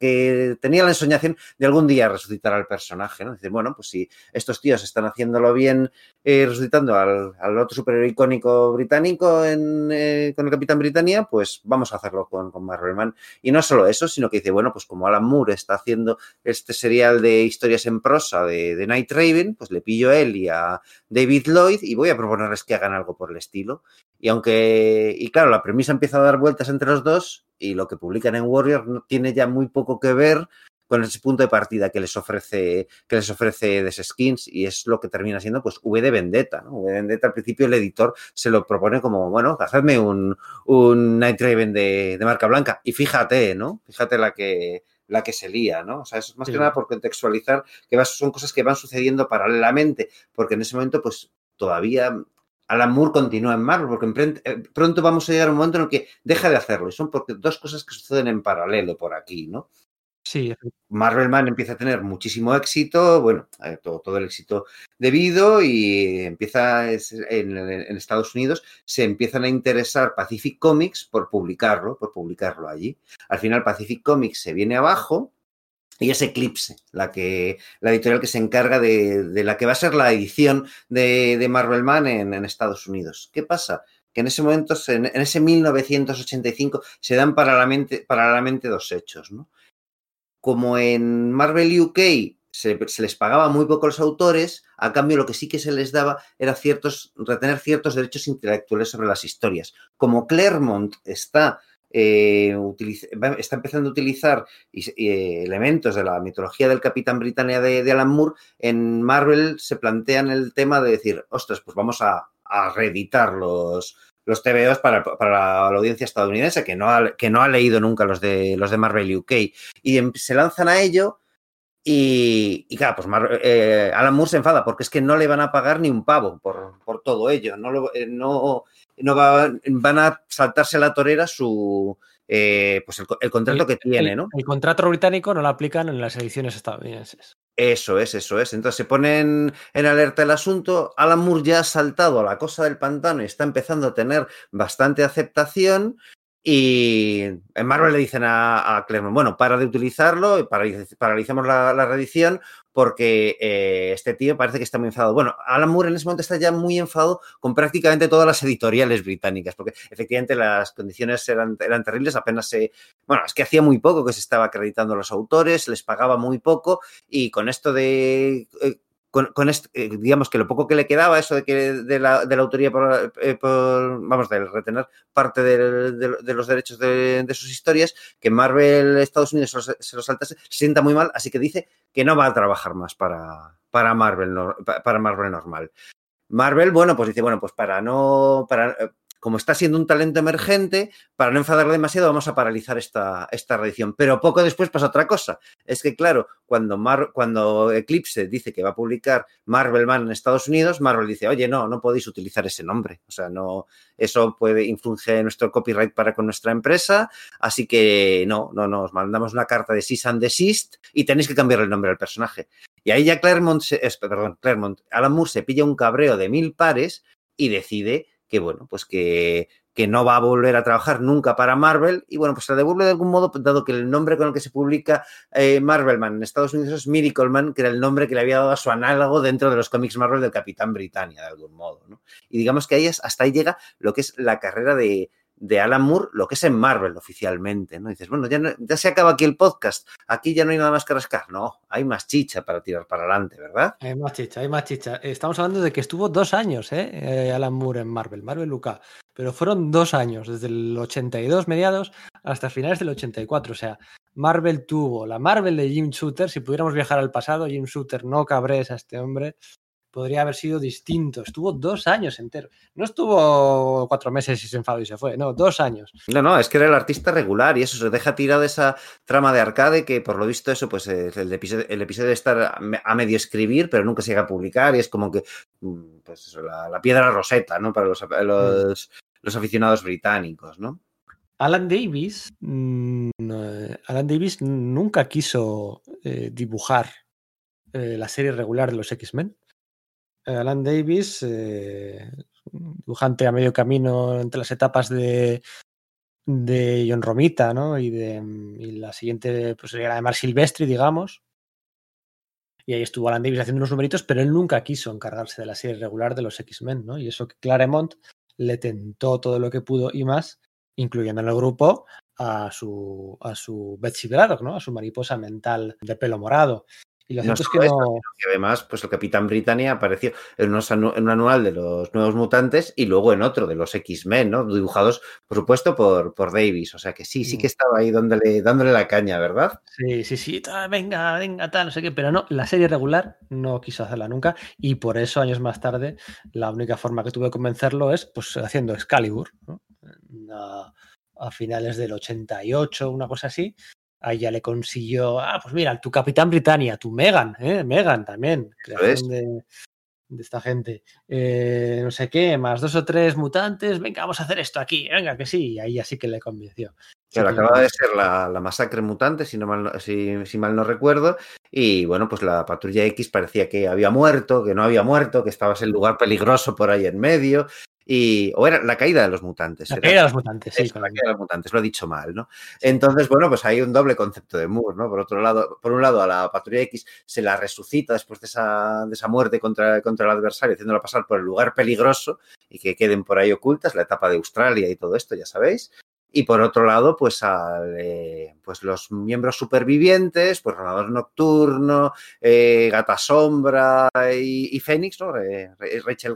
que tenía la ensoñación de algún día resucitar al personaje, ¿no? Dice, bueno, pues si estos tíos están haciéndolo bien, eh, resucitando al, al, otro superhéroe icónico británico en, eh, con el Capitán Britannia, pues vamos a hacerlo con, con Man. Y no solo eso, sino que dice, bueno, pues como Alan Moore está haciendo este serial de historias en prosa de, de Night Raven, pues le pillo a él y a David Lloyd y voy a proponerles que hagan algo por el estilo. Y aunque, y claro, la premisa empieza a dar vueltas entre los dos y lo que publican en Warrior no tiene ya muy poco que ver con ese punto de partida que les ofrece que les ofrece The Skins y es lo que termina siendo pues V de Vendetta, ¿no? V de Vendetta al principio el editor se lo propone como, bueno, hacedme un, un Night Raven de, de marca blanca y fíjate, ¿no? Fíjate la que la que se lía, ¿no? O sea, eso es más sí. que nada por contextualizar que son cosas que van sucediendo paralelamente, porque en ese momento, pues todavía Alan Moore continúa en Marvel, porque en pronto vamos a llegar a un momento en el que deja de hacerlo. Y son porque dos cosas que suceden en paralelo por aquí, ¿no? Sí. Marvel Man empieza a tener muchísimo éxito, bueno, eh, todo, todo el éxito debido y empieza en, en, Estados Unidos se empiezan a interesar Pacific Comics por publicarlo, por publicarlo allí. Al final Pacific Comics se viene abajo y es Eclipse, la, que, la editorial que se encarga de, de la que va a ser la edición de, de Marvel Man en, Estados Unidos. ¿Qué pasa? Que en ese momento, en, en ese 1985, se dan paralelamente, paralelamente dos hechos. ¿no? Como en Marvel UK se, se, les pagaba muy poco a los autores, a cambio lo que sí que se les daba era ciertos, retener ciertos derechos intelectuales sobre las historias. Como Claremont está eh, está empezando a utilizar eh, elementos de la mitología del Capitán Britannia de, Alan Moore, en Marvel se plantean el tema de decir, ostras, pues vamos a, reeditar los, los TVOs para, para, la audiencia estadounidense, que no, ha, que no ha leído nunca los de, los de Marvel UK. Y se lanzan a ello. Y, claro, pues eh, Alan Moore se enfada porque es que no le van a pagar ni un pavo por, por todo ello. No, lo, no, no va, van a saltarse la torera su eh, pues el, el contrato el, que tiene, el, ¿no? El contrato británico no lo aplican en las ediciones estadounidenses. Eso es, eso es. Entonces se pone en, en, alerta el asunto. Alan Moore ya ha saltado a la cosa del pantano y está empezando a tener bastante aceptación. Y en Marvel le dicen a, a Claremont, bueno, para de utilizarlo, paralicemos la, la reedición porque eh, este tío parece que está muy enfadado. Bueno, Alan Moore en ese momento está ya muy enfadado con prácticamente todas las editoriales británicas, porque efectivamente las condiciones eran, eran terribles, apenas se... Bueno, es que hacía muy poco que se estaba acreditando a los autores, les pagaba muy poco y con esto de... Eh, con, con este, eh, digamos que lo poco que le quedaba, eso de que de la, de la autoría por, eh, vamos, de retener parte de, los derechos de, de, sus historias, que Marvel Estados Unidos se, se lo saltase, se sienta muy mal, así que dice que no va a trabajar más para, para Marvel, para Marvel normal. Marvel, bueno, pues dice, bueno, pues para no, para, como está siendo un talento emergente, para no enfadarle demasiado, vamos a paralizar esta, esta reedición. Pero poco después pasa otra cosa. Es que, claro, cuando, cuando Eclipse dice que va a publicar Marvel Man en Estados Unidos, Marvel dice, oye, no, no podéis utilizar ese nombre. O sea, no, eso puede influir nuestro copyright para con nuestra empresa. Así que no, no, nos mandamos una carta de cease and desist y tenéis que cambiar el nombre del personaje. Y ahí ya Claremont, se, perdón, Claremont, Alan Moore se pilla un cabreo de mil pares y decide que bueno, pues que, que, no va a volver a trabajar nunca para Marvel y bueno, pues se devuelve de algún modo, dado que el nombre con el que se publica eh, Marvelman en Estados Unidos es Miracleman, que era el nombre que le había dado a su análogo dentro de los cómics Marvel del Capitán Britannia, de algún modo, ¿no? Y digamos que ahí es, hasta ahí llega lo que es la carrera de, de Alan Moore, lo que es en Marvel oficialmente, ¿no? Dices, bueno, ya, no, ya se acaba aquí el podcast, aquí ya no hay nada más que rascar. No, hay más chicha para tirar para adelante, ¿verdad? Hay más chicha, hay más chicha. Estamos hablando de que estuvo dos años, ¿eh? eh Alan Moore en Marvel, Marvel Luca, pero fueron dos años, desde el 82 mediados hasta finales del 84, o sea, Marvel tuvo la Marvel de Jim Shooter, si pudiéramos viajar al pasado, Jim Shooter no cabres a este hombre, podría haber sido distinto. Estuvo dos años enteros. No estuvo cuatro meses y se enfadó y se fue. No, dos años. No, no, es que era el artista regular y eso se deja tirado esa trama de arcade que por lo visto eso, pues el episodio, el episodio de estar a medio escribir, pero nunca se llega a publicar y es como que, pues eso, la, la piedra roseta, ¿no? Para los, los, los aficionados británicos, ¿no? Alan Davis, mmm, Alan Davis nunca quiso eh, dibujar eh, la serie regular de los X-Men. Alan Davis, eh, dibujante a medio camino entre las etapas de, de John Romita, ¿no? Y, de, y la siguiente pues sería la de Mark Silvestri, digamos. Y ahí estuvo Alan Davis haciendo unos numeritos, pero él nunca quiso encargarse de la serie regular de los X-Men, ¿no? Y eso que Claremont le tentó todo lo que pudo y más, incluyendo en el grupo a su, a su Betsy Braddock, ¿no? A su mariposa mental de pelo morado. Y lo No cierto es solo que eso, no. sino que además, pues el Capitán Britannia apareció en, unos anu- en un anual de los Nuevos Mutantes y luego en otro de los X-Men, ¿no? Dibujados, por supuesto, por, por Davis. O sea que sí, sí Mm. que estaba ahí dándole, dándole la caña, ¿verdad? Sí, sí, sí, venga, venga, tal, no sé qué, pero no, la serie regular no quiso hacerla nunca y por eso años más tarde la única forma que tuve de convencerlo es pues haciendo Excalibur, ¿no? a finales del 88, una cosa así, ahí ya le consiguió, ah, pues mira, tu Capitán Britannia, tu Megan, ¿eh? Megan también, creación de, de esta gente, Eh, no sé qué, más dos o tres mutantes, venga, vamos a hacer esto aquí, venga, que sí, y ahí así que le convenció. Claro, acababa de ser la, la masacre mutante, si, no mal, no- si, si mal no recuerdo, y bueno, pues la patrulla X parecía que había muerto, que no había muerto, que estabas en lugar peligroso por ahí en medio, y, o era la caída de los mutantes. La era. caída de los mutantes, sí, Eso, con la caída de los mutantes, lo he dicho mal, ¿no? Entonces, bueno, pues hay un doble concepto de Moore, ¿no? Por otro lado, por un lado, a la patrulla X se la resucita después de esa, de esa muerte contra, contra el adversario, haciéndola pasar por el lugar peligroso y que queden por ahí ocultas, la etapa de Australia y todo esto, ya sabéis. Y por otro lado, pues, al, eh, pues los miembros supervivientes, pues Ronador Nocturno, eh, Gata Sombra y, y Fénix, ¿no? Eh, Rachel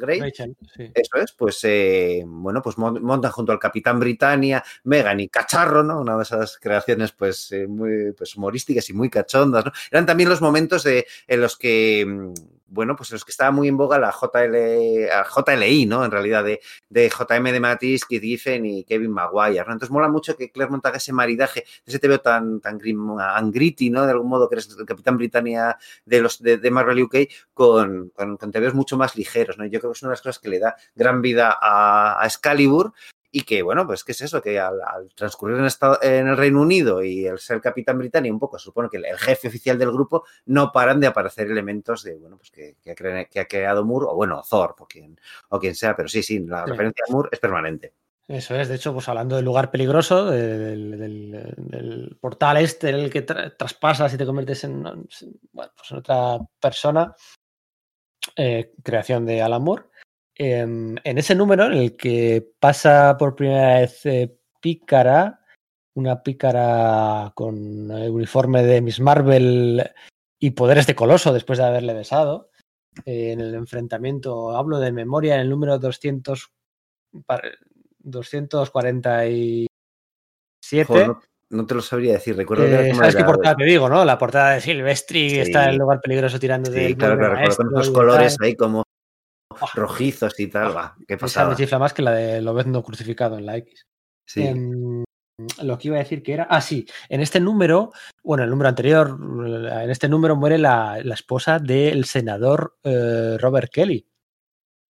sí. Eso es, pues eh, bueno, pues mon- montan junto al Capitán Britannia, Megan y Cacharro, ¿no? Una de esas creaciones pues muy pues, humorísticas y muy cachondas, ¿no? Eran también los momentos de, en los que, mm, bueno, pues los que estaba muy en boga la JLI, ¿no? En realidad, de, de JM de Matisse, Keith Giffen y Kevin Maguire. Entonces mola mucho que Claremont haga ese maridaje, ese te veo tan, tan grim, gritty, ¿no? De algún modo que eres el Capitán Britannia de los de, de Marvel UK con, con, con mucho más ligeros, ¿no? Yo creo que es una de las cosas que le da gran vida a, a Excalibur y que, bueno, pues, ¿qué es eso? Que al, al transcurrir en, esta- en el Reino Unido y el ser Capitán Britannia, un poco, se supone que el, el jefe oficial del grupo, no paran de aparecer elementos de, bueno, pues que, que ha, cre- que ha creado Moore, o bueno, Thor, o quien, o quien sea, pero sí, sí, la Sí. referencia a Moore es permanente. Eso es, de hecho, pues hablando del lugar peligroso, del, del- del portal este en el que tra- traspasas y te conviertes en, bueno, pues en otra persona, eh, creación de Alan Moore. En ese número en el que pasa por primera vez eh, Pícara, una pícara con el uniforme de Miss Marvel y poderes de coloso después de haberle besado, eh, en el enfrentamiento, hablo de memoria, en el número 200, par- 247. Joder, no, no te lo sabría decir, recuerdo que Eh, como ¿Sabes qué portada te digo, no? La portada de Silvestri, Sí. que está en el lugar peligroso tirando Sí, del claro, claro, con esos colores ahí como Rojizos y tal, va, qué Esa pasada. me chifla más que la de Lobezno crucificado en la X. Sí. Lo que iba a decir que era. Ah, sí. En este número, bueno, el número anterior, en este número muere la, la esposa del senador eh, Robert Kelly,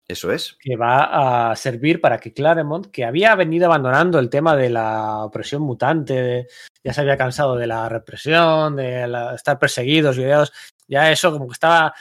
Eso es. que va a servir para que Claremont, que había venido abandonando el tema de la opresión mutante, de- ya se había cansado de la represión, de la- estar perseguidos, violados, ya eso como que estaba,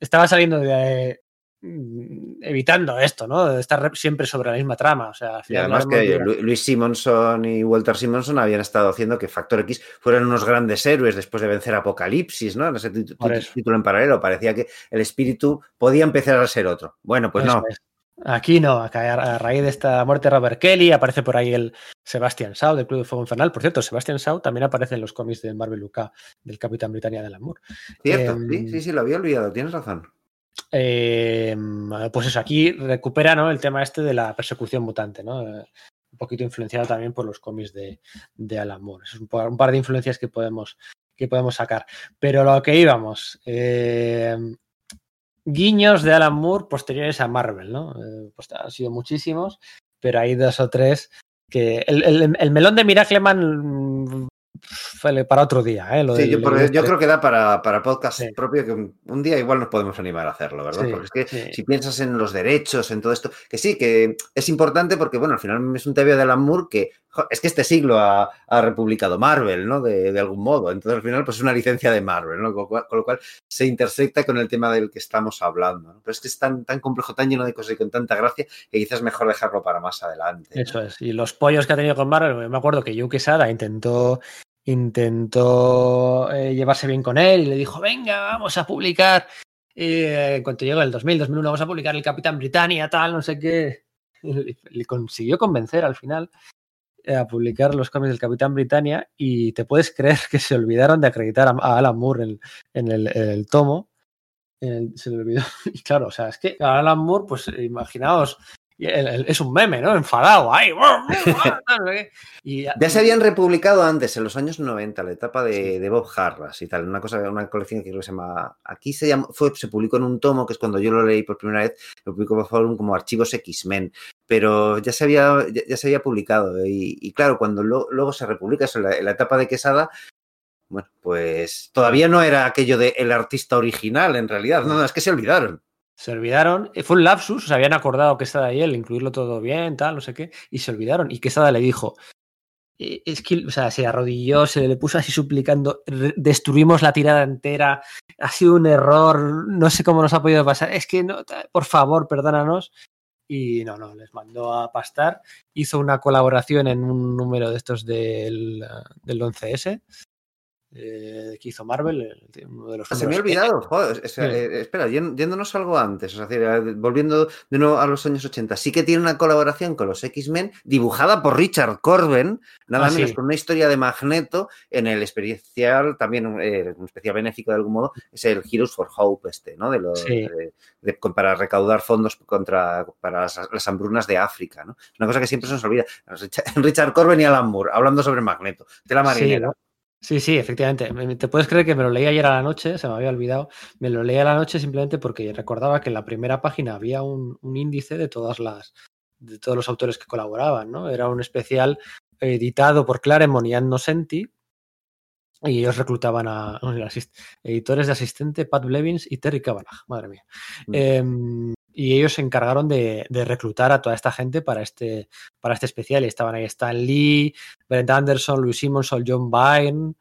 estaba saliendo de. Mm, evitando esto, ¿no? De estar re- siempre sobre la misma trama. O sea, al Y además que Luis Simonson y Walter Simonson habían estado haciendo que Factor X fueran unos grandes héroes después de vencer Apocalipsis, ¿no? En ese título en paralelo. Parecía que el espíritu podía empezar a ser otro. Bueno, pues Eso no. es. Aquí no, acá a raíz de esta muerte de Robert Kelly aparece por ahí el Sebastian Shaw del Club de Fuego Infernal. Por cierto, Sebastian Shaw también aparece en los cómics del Marvel UK del Capitán Britannia del Amor. Cierto, Em, sí, sí, sí, lo había olvidado, tienes razón. Eh, pues eso, aquí recupera ¿no? el tema este de la persecución mutante, ¿no? Eh, un poquito influenciado también por los cómics de, de Alan Moore. Es un par, de influencias que podemos, que podemos sacar. Pero lo que íbamos, eh, guiños de Alan Moore posteriores a Marvel, ¿no? Pues han sido muchísimos, pero hay dos o tres que... El, el- el melón de Miracleman para otro día, ¿eh? Lo Sí, del- yo, el- yo creo que da para, para podcast Sí. propio que un, un día igual nos podemos animar a hacerlo, ¿verdad? Sí, porque es que sí. si piensas en los derechos, en todo esto, que sí, que es importante porque, bueno, al final es un TV de Alan Moore que es que este siglo ha, republicado Marvel, ¿no? De, algún modo. Entonces, al final, pues es una licencia de Marvel, ¿no? Con, lo cual se intersecta con el tema del que estamos hablando. Pero es que es tan, complejo, tan lleno de cosas y con tanta gracia que quizás mejor dejarlo para más adelante. Eso es. Y los pollos que ha tenido con Marvel, me acuerdo que Yuki Sada intentó intentó eh, llevarse bien con él y le dijo, venga, vamos a publicar. Eh, en cuanto llegó el 2000, 2001, vamos a publicar el Capitán Britannia, tal, no sé qué. (laughs) Le consiguió convencer al final a publicar los cómics del Capitán Britannia y te puedes creer (laughs) que se olvidaron de acreditar a, Alan Moore en, en, el, en el, tomo. En el, se le olvidó. (laughs) Y claro, o sea, es que Alan Moore, pues imaginaos, es un meme, ¿no? Enfadado. (laughs) Y, ya se habían republicado antes, en los años 90, la etapa de, sí. de Bob Harras y tal, una cosa, una colección que creo que se llama. Aquí se llama, fue, se publicó en un tomo, que es cuando yo lo leí por primera vez, lo publicó por favor como Archivos X-Men. Pero ya se había, ya, ya, se había publicado. Y, y claro, cuando lo, luego se republica eso, en la, en la etapa de Quesada, bueno, pues todavía no era aquello de el artista original, en realidad. No, no, es que se olvidaron se olvidaron, fue un lapsus, se habían acordado que estaba ahí, el incluirlo todo bien, tal, no sé qué, y se olvidaron. Y que Quesada le dijo, es que, o sea, se arrodilló, se le puso así suplicando, destruimos la tirada entera, ha sido un error, no sé cómo nos ha podido pasar, es que, no, por favor, perdónanos. Y no, no, les mandó a pastar, hizo una colaboración en un número de estos del, del 11S, eh, que hizo Marvel, uno de los ah, Se me ha olvidado, joder, sí. eh, espera, yéndonos algo antes, o sea, volviendo de nuevo a los años 80, sí que tiene una colaboración con los X-Men dibujada por Richard Corben, nada ah, menos sí. con una historia de Magneto en el especial, también eh, un especial benéfico de algún modo, es el Heroes for Hope este, ¿no? De los, sí. de, de, para recaudar fondos contra para las, las, hambrunas de África, ¿no? Una cosa que siempre se nos olvida. Richard (laughs) Corben y Alan Moore, hablando sobre Magneto, de la marinera. Sí, Sí, sí, efectivamente. Te puedes creer que me lo leí ayer a la noche, se me había olvidado. Me lo leí a la noche simplemente porque recordaba que en la primera página había un, un índice de todas las de todos los autores que colaboraban, ¿no? Era un especial editado por Claremont y Ann Nocenti, y ellos reclutaban a, a, editores de asistente Pat Blevins y Terry Kavanagh, madre mía. Mm. Eh, y ellos se encargaron de, de, reclutar a toda esta gente para este, para este especial. Y estaban ahí Stan Lee, Brent Anderson, Louis Simonson, John Byrne,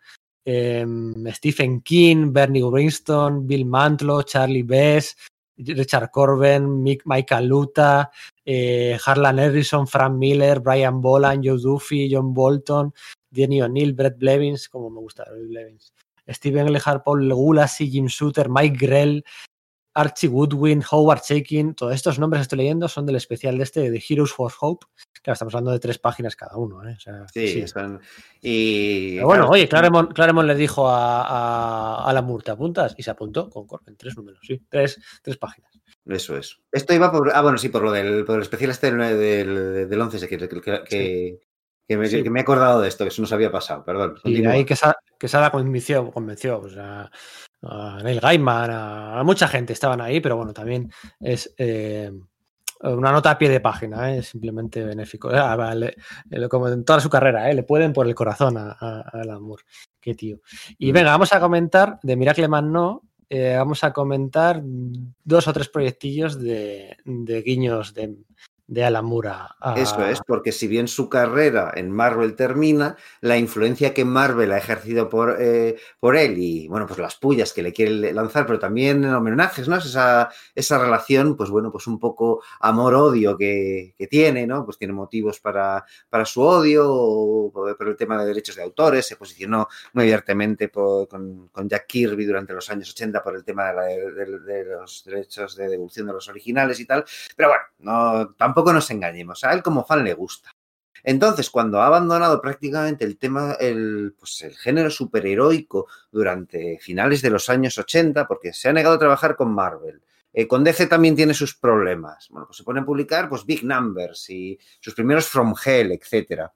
eh, Stephen King, Bernie Winston, Bill Mantlo, Charlie Bess, Richard Corben, Mick, Michael Luta, eh, Harlan Harrison, Frank Miller, Brian Boland, Joe Duffy, John Bolton, Denny O'Neill, Brett Blevins, como me gusta Blevins, Steven Lehart, Paul Gulassi, Jim Shooter, Mike Grell, Archie Woodwin, Howard Shaking, todos estos nombres que estoy leyendo son del especial de este de Heroes for Hope. Claro, estamos hablando de tres páginas cada uno. ¿eh? O sea, sí, sí, son. Y. Pero bueno, claro, oye, Claremont, Claremont, le dijo a, a, a la Murta apuntas y se apuntó con Corben, tres números, sí, tres, tres páginas. Eso es. Esto iba por. Ah, bueno, sí, por lo del, por el especial este del, del, del 11, que, que, que, sí. que, me, sí. que, me, he acordado de esto, que eso nos había pasado, perdón. Y ahí que Quesada convenció, convenció o sea, a Neil Gaiman, a, a, mucha gente estaban ahí, pero bueno, también es eh, una nota a pie de página, ¿eh? simplemente benéfico. Eh, le, le, como en toda su carrera, ¿eh? le pueden por el corazón al amor. Qué tío. Y mm. venga, vamos a comentar de Miracle Man No. Eh, vamos a comentar dos o tres proyectillos de, de guiños de, de Alamura. A... Eso es, porque si bien su carrera en Marvel termina, la influencia que Marvel ha ejercido por, eh, por él y, bueno, pues las pullas que le quiere lanzar, pero también en homenajes, ¿no? Esa, esa relación, pues bueno, pues un poco amor-odio que, que, tiene, ¿no? Pues tiene motivos para, para su odio, por, el tema de derechos de autores, se posicionó muy abiertamente por, con, con, Jack Kirby durante los años 80 por el tema de, la, de los derechos de devolución de los originales y tal, pero bueno, no, tampoco tampoco nos engañemos, a él como fan le gusta. Entonces, cuando ha abandonado prácticamente el tema, el, pues el género superheroico durante finales de los años 80, porque se ha negado a trabajar con Marvel, eh, con DC también tiene sus problemas. Bueno, pues se pone a publicar pues Big Numbers y sus primeros From Hell, etcétera.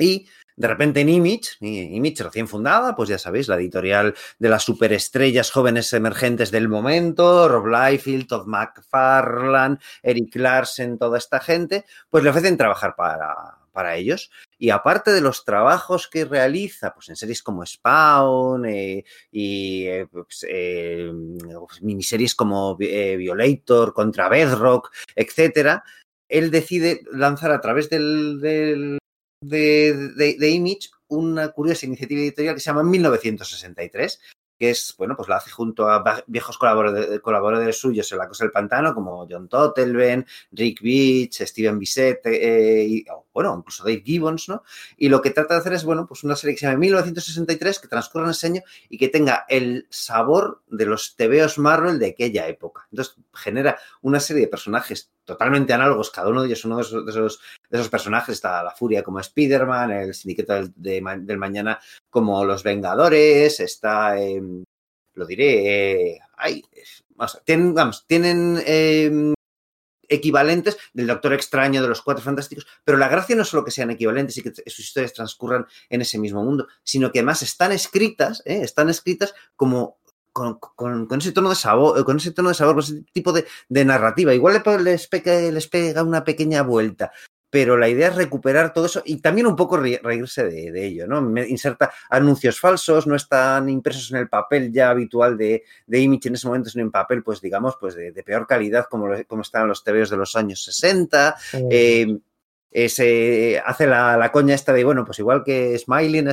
Y de repente en Image, Image recién fundada, pues ya sabéis, la editorial de las superestrellas jóvenes emergentes del momento, Rob Liefeld, Todd McFarlane, Eric Larsen, toda esta gente, pues le ofrecen trabajar para, para ellos. Y aparte de los trabajos que realiza, pues en series como Spawn eh, y eh, pues, eh, miniseries como eh, Violator, contra Bedrock, etcétera, él decide lanzar a través del, del de, Image una curiosa iniciativa editorial que se llama 1963, que es, bueno, pues la hace junto a viejos colaboradores, colaboradores suyos en La Cosa del Pantano, como John Tottelben, Rick Beach, Steven Bissett, eh, y, o, bueno, incluso Dave Gibbons, ¿no? Y lo que trata de hacer es, bueno, pues una serie que se llama 1963, que transcurre en ese año y que tenga el sabor de los tebeos Marvel de aquella época. Entonces, genera una serie de personajes totalmente análogos, cada uno de ellos uno de esos, de esos, personajes, está la Furia como Spider-Man, el Sindicato del, del Mañana como los Vengadores, está, eh, lo diré, eh, ay, a- tienen, vamos, tienen eh, equivalentes del Doctor Extraño, de los Cuatro Fantásticos, pero la gracia no es solo que sean equivalentes y que sus historias transcurran en ese mismo mundo, sino que además están escritas, ¿eh? están escritas como con, con- con ese tono de sabor, con ese tono de sabor, ese tipo de, narrativa. Igual les les pega una pequeña vuelta, pero la idea es recuperar todo eso y también un poco re- reírse de, de ello, ¿no? Me inserta anuncios falsos, no están impresos en el papel ya habitual de, de Image en ese momento, sino en papel, pues digamos, pues de, de peor calidad, como, lo- como estaban los TVOs de los años 60. Eh, eh, se hace la, coña esta de, bueno, pues igual que Smiling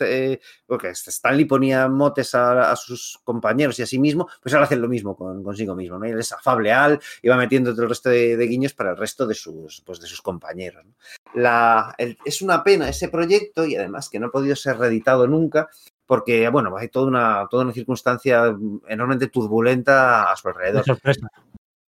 eh, porque Stanley ponía motes a, sus compañeros y a sí mismo, pues ahora hacen lo mismo con, consigo mismo, ¿no? Y él es afable al y va metiendo todo el resto de, guiños para el resto de sus, pues, de sus compañeros. La, es una pena ese proyecto y además que no ha podido ser reeditado nunca porque, bueno, hay toda una, toda una circunstancia enormemente turbulenta a su alrededor.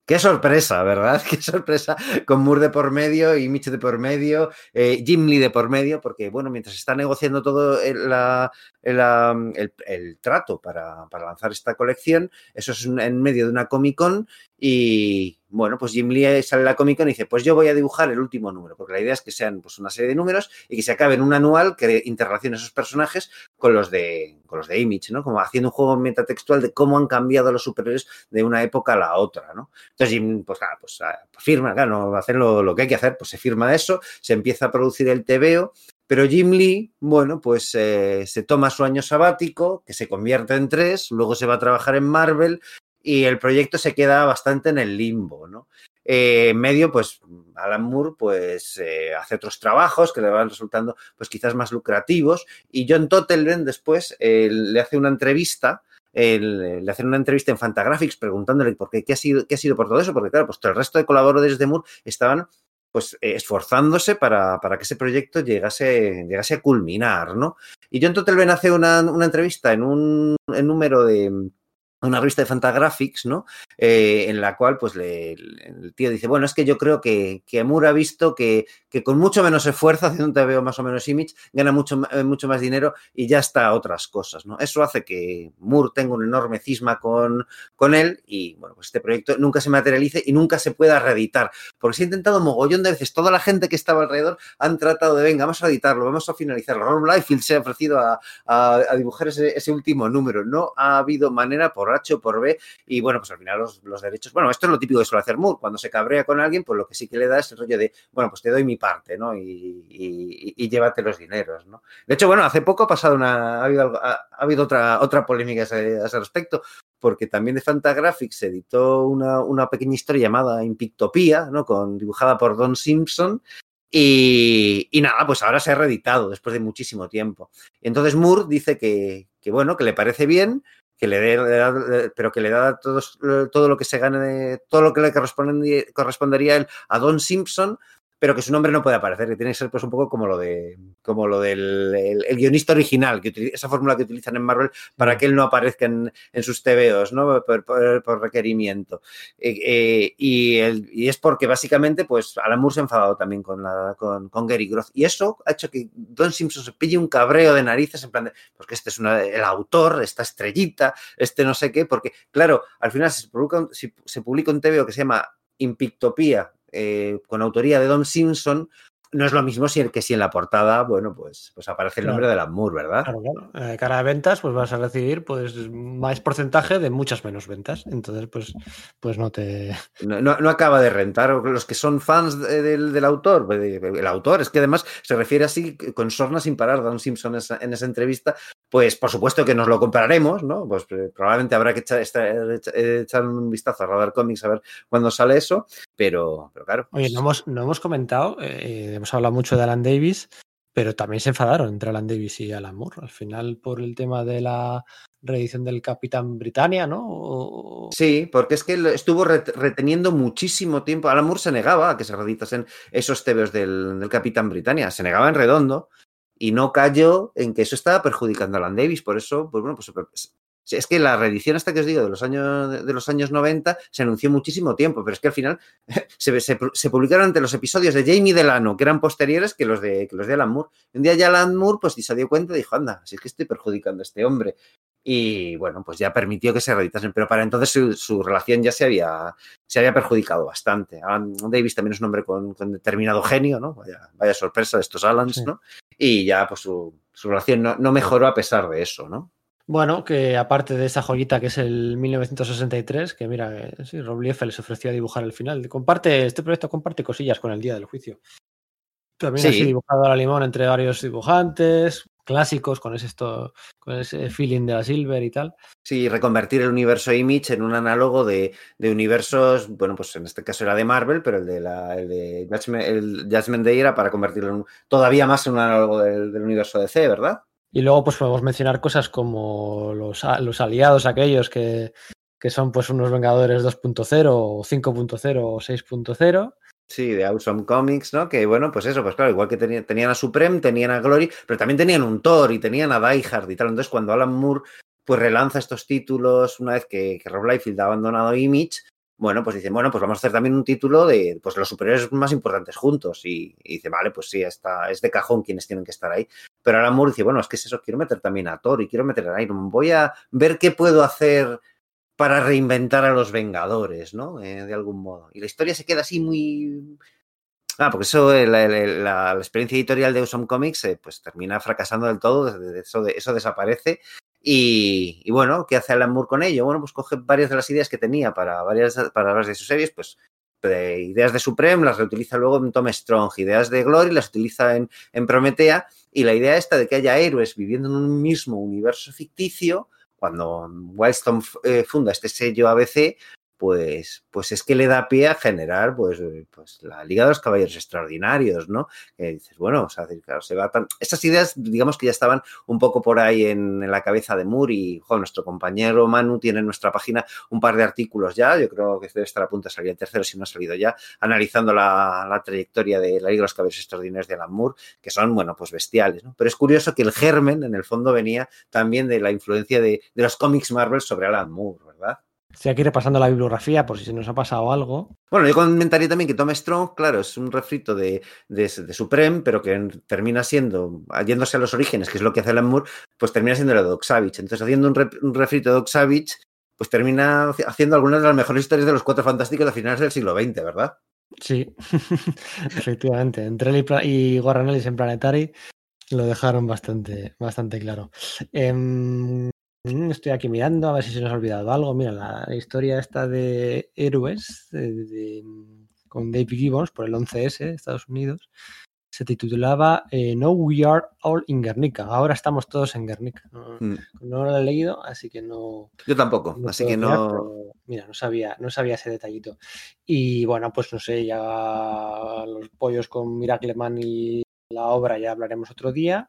Qué sorpresa, ¿verdad? (laughs) Qué sorpresa con Moore de por medio y Mitch de por medio, eh, Jim Lee de por medio, porque, bueno, mientras está negociando todo el, la- el, um, el- el trato para, para lanzar esta colección, eso es en medio de una Comic Con y, bueno, pues Jim Lee sale a la Comic y dice, pues yo voy a dibujar el último número, porque la idea es que sean pues, una serie de números y que se acabe en un anual que interrelacione esos personajes con los de, con los de Image, ¿no? Como haciendo un juego metatextual de cómo han cambiado los superhéroes de una época a la otra, ¿no? Entonces, Jim, pues, claro, pues ah, firma, claro, hacer lo, lo que hay que hacer, pues se firma eso, se empieza a producir el TVO, pero Jim Lee, bueno, pues eh, se toma su año sabático, que se convierte en tres, luego se va a trabajar en Marvel y el proyecto se queda bastante en el limbo, ¿no? Eh, en medio, pues Alan Moore pues eh, hace otros trabajos que le van resultando pues quizás más lucrativos y John Tottelben después eh, le hace una entrevista le hacen una entrevista en Fantagraphics preguntándole por qué, qué ha sido, qué ha sido por todo eso, porque claro, pues todo el resto de colaboradores de Moore estaban pues esforzándose para, para que ese proyecto llegase, llegase a culminar, ¿no? Y John Tottelben hace una, una entrevista en un en número de una revista de Fantagraphics, ¿no? Eh, en la cual, pues, le, el tío dice, bueno, es que yo creo que, que Moore ha visto que, que con mucho menos esfuerzo, (laughs) haciendo un TVO más o menos image, gana mucho, eh, mucho más dinero y ya está otras cosas, ¿no? Eso hace que Moore tenga un enorme cisma con, con él y, bueno, pues este proyecto nunca se materialice y nunca se pueda reeditar, porque se ha intentado mogollón de veces, toda la gente que estaba alrededor han tratado de, venga, vamos a editarlo, vamos a finalizarlo. Rob Liefeld se ha ofrecido a, a- a dibujar ese, ese último número, no ha habido manera por Por B y, bueno, pues al final los, los derechos, bueno, esto es lo típico que suele hacer Moore, cuando se cabrea con alguien, pues lo que sí que le da es el rollo de, bueno, pues te doy mi parte, ¿no? Y, llévate los dineros, ¿no? De hecho, bueno, hace poco ha pasado una, ha habido, algo- ha, ha habido otra, otra polémica a ese, respecto, porque también de Fantagraphics se editó una, una pequeña historia llamada Impictopía, ¿no? Con, dibujada por Don Simpson. Y, nada, pues ahora se ha reeditado después de muchísimo tiempo. Entonces Moore dice que, que, bueno, que le parece bien, que le dé, da- pero que le da todos- todo lo que se gane, todo lo que le correspondería, correspondería a Don Simpson, pero que su nombre no puede aparecer, que tiene que ser pues un poco como lo de como lo del el, el guionista original, que utiliza, esa fórmula que utilizan en Marvel para que él no aparezca en, en sus TVOs, ¿no? Por, por- por requerimiento. Eh, eh, y, el- y es porque básicamente, pues, Alan Moore se ha enfadado también con, la, con, con Gary Groth. Y eso ha hecho que Don Simpson se pille un cabreo de narices en plan de, porque este es una- el autor, esta estrellita, este no sé qué, porque, claro, al final si se publica, un- si se publica un TVO que se llama Impictopía, eh, con autoría de Don Simpson, no es lo mismo si, que si en la portada, bueno, pues, pues aparece el Claro. nombre de Alan Moore, ¿verdad? Claro, claro. Eh, cara de ventas, pues vas a recibir pues más porcentaje de muchas menos ventas. Entonces, pues, pues no te. (laughs) No, no- no acaba de rentar. Los que son fans de- del, del autor, pues, el autor, es que además se refiere así con sorna sin parar, Don Simpson esa- en esa entrevista, pues por supuesto que nos lo compraremos, ¿no? Pues eh, probablemente habrá que echar, esta- echa- echar un vistazo a Radar Comics a ver cuándo sale eso, pero, pero claro. Oye, no hemos, no hemos comentado eh, de hemos hablado mucho de Alan Davis, pero también se enfadaron entre Alan Davis y Alan Moore. Al final, por el tema de la reedición del Capitán Britannia, ¿no? Sí, porque es que estuvo ret- reteniendo muchísimo tiempo. Alan Moore se negaba a que se reeditasen esos tebeos del, del Capitán Britannia. Se negaba en redondo y no cayó en que eso estaba perjudicando a Alan Davis. Por eso, pues bueno, pues es que la reedición esta que os digo de los años, de los años 90 se anunció muchísimo tiempo, pero es que al final (laughs) se, se- se publicaron entre los episodios de Jamie Delano, que eran posteriores que los de, que los de Alan Moore. Un día ya Alan Moore pues se dio cuenta y dijo, anda, si es que estoy perjudicando a este hombre. Y bueno, pues ya permitió que se reeditasen, pero para entonces su, su relación ya se había, se había perjudicado bastante. Alan Davis también es un hombre con, con determinado genio, ¿no? Vaya, vaya sorpresa de estos Alans, Sí. ¿no? Y ya pues su, su relación no, no mejoró a pesar de eso, ¿no? Bueno, que aparte de esa joyita que es el 1963, que mira, que sí, Rob Liefeld les ofreció a dibujar el final. Comparte, este proyecto comparte cosillas con el día del juicio. También Sí. así dibujado a la limón entre varios dibujantes, clásicos, con ese, esto, con ese feeling de la Silver y tal. Sí, reconvertir el universo Image en un análogo de, de universos, bueno, pues en este caso era de Marvel, pero el de, la, el de Judgment, el Judgment Day era para convertirlo en todavía más en un análogo del, del universo DC, ¿verdad? Y luego pues podemos mencionar cosas como los, los aliados aquellos que, que son pues unos Vengadores 2.0 o 5.0 o 6.0. Sí, de Awesome Comics, ¿no? Que bueno, pues eso, pues claro, igual que teni- tenían a Supreme, tenían a Glory, pero también tenían un Thor y tenían a Die Hard y tal. Entonces, cuando Alan Moore pues relanza estos títulos una vez que, que Rob Liefeld ha abandonado Image, bueno, pues dicen, bueno, pues vamos a hacer también un título de pues los superiores más importantes juntos. Y, dice, vale, pues sí, está, es de cajón quienes tienen que estar ahí. Pero Alan Moore dice, bueno, es que es eso, quiero meter también a Thor y quiero meter a Iron. Voy a ver qué puedo hacer para reinventar a los Vengadores, ¿no? Eh, de algún modo. Y la historia se queda así muy... Ah, porque eso, eh, la, experiencia editorial de Awesome Comics, eh, pues termina fracasando del todo, eso, eso desaparece. Y, bueno, ¿qué hace Alan Moore con ello? Bueno, pues coge varias de las ideas que tenía para varias, para de sus series, pues de ideas de Supreme las reutiliza luego en Tom Strong, ideas de Glory las utiliza en, Prometea, y la idea esta de que haya héroes viviendo en un mismo universo ficticio, cuando Wildstorm eh, funda este sello ABC, pues, pues es que le da pie a generar pues, eh, pues la Liga de los Caballeros Extraordinarios, ¿no? Que dices, bueno, o sea, claro, se va tan... Estas ideas, digamos que ya estaban un poco por ahí en, la cabeza de Moore y, nuestro compañero Manu tiene en nuestra página un par de artículos ya, yo creo que debe estar a punto de salir el tercero, si no ha salido ya, analizando la, la trayectoria de la Liga de los Caballeros Extraordinarios de Alan Moore, que son, bueno, pues bestiales, ¿no? Pero es curioso que el germen, en el fondo, venía también de la influencia de, de los cómics Marvel sobre Alan Moore, ¿verdad? Estoy aquí repasando la bibliografía por si se nos ha pasado algo. Bueno, yo comentaría también que Tom Strong, claro, es un refrito de, de, de Supreme, pero que termina siendo, yéndose a los orígenes, que es lo que hace Alan Moore, pues termina siendo el de Doc Savage. Entonces, haciendo un, re, un refrito de Doc Savage, pues termina haciendo algunas de las mejores historias de los Cuatro Fantásticos de finales del siglo XX, ¿verdad? Sí, (laughs) efectivamente. Entre él y, y Warren Ellis en Planetary lo dejaron bastante, bastante claro. Em, estoy aquí mirando a ver si se nos ha olvidado algo. Mira, la historia esta de héroes de- de- con Dave Gibbons por el 11S de Estados Unidos se titulaba eh, No We Are All in Guernica. Ahora estamos todos en Guernica. No, Mm, no lo he leído, así que no, Yo tampoco, no así que no. mira, no sabía, no sabía ese detallito. Y bueno, pues no sé, ya los pollos con Miracleman y la obra ya hablaremos otro día.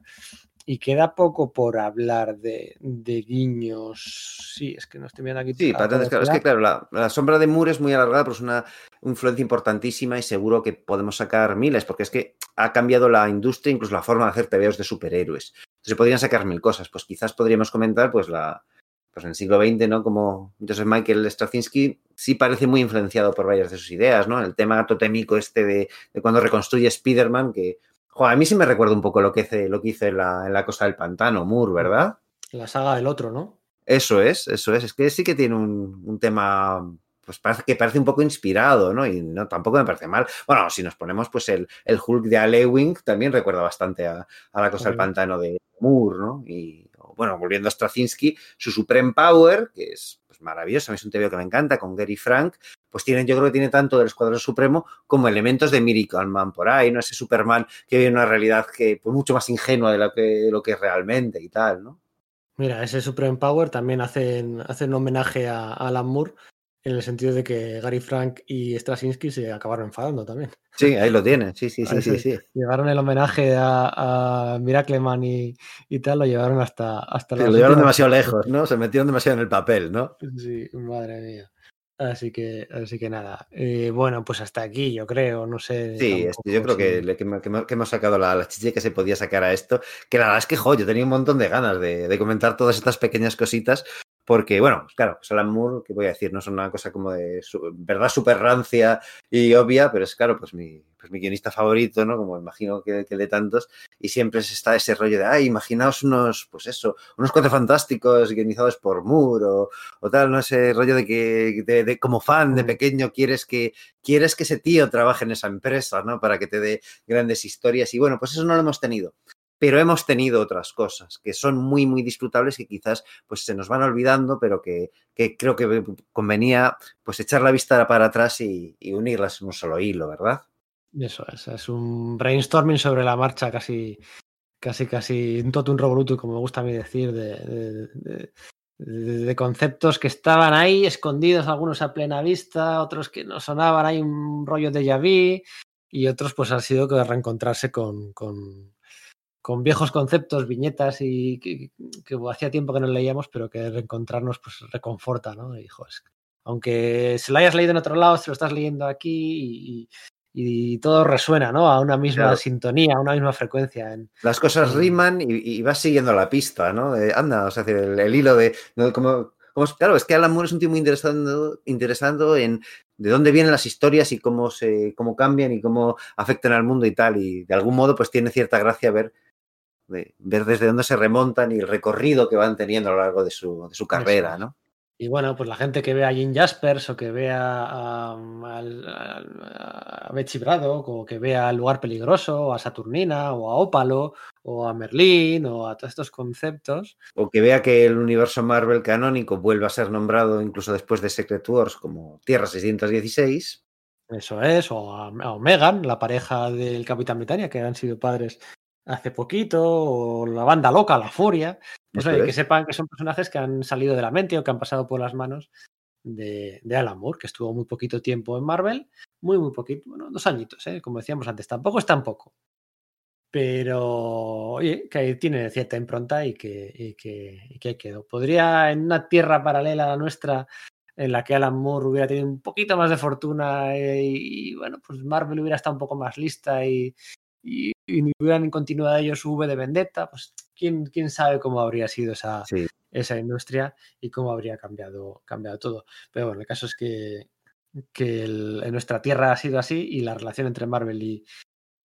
Y queda poco por hablar de, de guiños. Sí, es que no estoy viendo aquí. Sí, patentes, claro. Es que, claro, la, la sombra de Moore es muy alargada, pero es una influencia importantísima y seguro que podemos sacar miles, porque es que ha cambiado la industria, incluso la forma de hacer TVOs de superhéroes. Entonces, se podrían sacar mil cosas. Pues quizás podríamos comentar, pues, la, pues en el siglo XX, ¿no? Como Joseph Michael Straczynski sí parece muy influenciado por varias de sus ideas, ¿no? El tema totémico este de, de cuando reconstruye Spider-Man, que jo, a mí sí me recuerda un poco lo que, hace, lo que hizo en la, en la Cosa del Pantano, Moore, ¿verdad? La saga del otro, ¿no? Eso es, eso es. Es que sí que tiene un, un tema pues parece que parece un poco inspirado, ¿no? Y no, tampoco me parece mal. Bueno, si nos ponemos, pues el, el Hulk de Ale Wing también recuerda bastante a, a la cosa del pantano de Moore, ¿no? Y bueno, volviendo a Straczynski, su Supreme Power, que es pues, maravilloso, a mí es un TV que me encanta, con Gary Frank, pues tiene, yo creo que tiene tanto del Escuadrón Supremo como elementos de Miracle Man por ahí, ¿no? Ese Superman que vive en una realidad que, pues, mucho más ingenua de lo que, de lo que es realmente y tal, ¿no? Mira, ese Supreme Power también hacen, hacen un homenaje a Alan Moore En el sentido de que Gary Frank y Straczynski se acabaron enfadando también. Sí, ahí lo tiene. Sí, sí, sí, sí, (laughs) sí. Llevaron el homenaje a, a Miracleman y, y tal, lo llevaron hasta, hasta Sí, lo llevaron últimas- demasiado lejos, ¿no? Se metieron demasiado en el papel, ¿no? Sí, madre mía. Así que, así que nada. Eh, bueno, pues hasta aquí, yo creo, no sé. Sí, tampoco este, yo creo que, que, que hemos sacado la, la chicha que se podía sacar a esto. Que la verdad es que, jo, yo tenía un montón de ganas de, de comentar todas estas pequeñas cositas. Porque, bueno, pues claro, pues Alan Moore, que voy a decir, no es una cosa como de su- verdad súper rancia y obvia, pero es claro, pues mi, pues mi guionista favorito, ¿no? Como imagino que, que de tantos, y siempre es- está ese rollo de, ay, imaginaos unos, pues eso, unos cuatro fantásticos guionizados por Moore o, o tal, ¿no? Ese rollo de que, de, de como fan de pequeño quieres que, quieres que ese tío trabaje en esa empresa, ¿no? Para que te dé grandes historias. Y bueno, pues eso no lo hemos tenido. Pero hemos tenido otras cosas que son muy, muy disfrutables y quizás pues se nos van olvidando, pero que, que creo que convenía pues echar la vista para atrás y, unirlas en un solo hilo, ¿verdad? Eso es, es un brainstorming sobre la marcha, casi, casi, casi un totum revolutum, como me gusta a mí decir, de, de- conceptos que estaban ahí escondidos, algunos a plena vista, otros que no sonaban, hay un rollo de vu y otros pues han sido que reencontrarse con, con, con viejos conceptos, viñetas y que, que hacía tiempo que no leíamos, pero que reencontrarnos pues reconforta, ¿no? Y, jo, es- aunque se lo hayas leído en otro lado, se lo estás leyendo aquí y, y todo resuena, ¿no? A una misma Claro. sintonía, a una misma frecuencia. En, Las cosas riman y, y vas siguiendo la pista, ¿no? De, anda, o sea, el, el hilo de... ¿no? Como, claro, es que Alan Moore es un tío muy interesado, interesado en de dónde vienen las historias y cómo, se, cómo cambian y cómo afectan al mundo y tal. Y de algún modo, pues tiene cierta gracia ver, de- ver desde dónde se remontan y el recorrido que van teniendo a lo largo de su, de su carrera. ¿no? y bueno, pues la gente que ve a Jim Jaspers o que vea a, a Betsy Braddock o que vea al lugar peligroso o a Saturnina o a Ópalo o a Merlín o a todos estos conceptos, O que vea que el universo Marvel canónico vuelve a ser nombrado incluso después de Secret Wars como Tierra 616. Eso es, o a, a Megan, la pareja del Capitán Britannia, que han sido padres hace poquito, o la banda loca, la Furia. Pues oye, que sepan que son personajes que han salido de la mente o que han pasado por las manos de, de Alan Moore, que estuvo muy poquito tiempo en Marvel, muy, muy poquito, bueno, dos añitos, ¿eh? como decíamos antes, tampoco es tan poco. Pero, oye, que tiene cierta impronta y que, y que, y que quedó. Podría, en una tierra paralela a la nuestra, en la que Alan Moore hubiera tenido un poquito más de fortuna eh, y, y, bueno, pues Marvel hubiera estado un poco más lista y, y, y hubieran continuado ellos V de Vendetta, pues quién, quién sabe cómo habría sido esa, Sí. esa industria y cómo habría cambiado, cambiado todo. Pero bueno, el caso es que, que el- en nuestra tierra ha sido así y la relación entre Marvel y,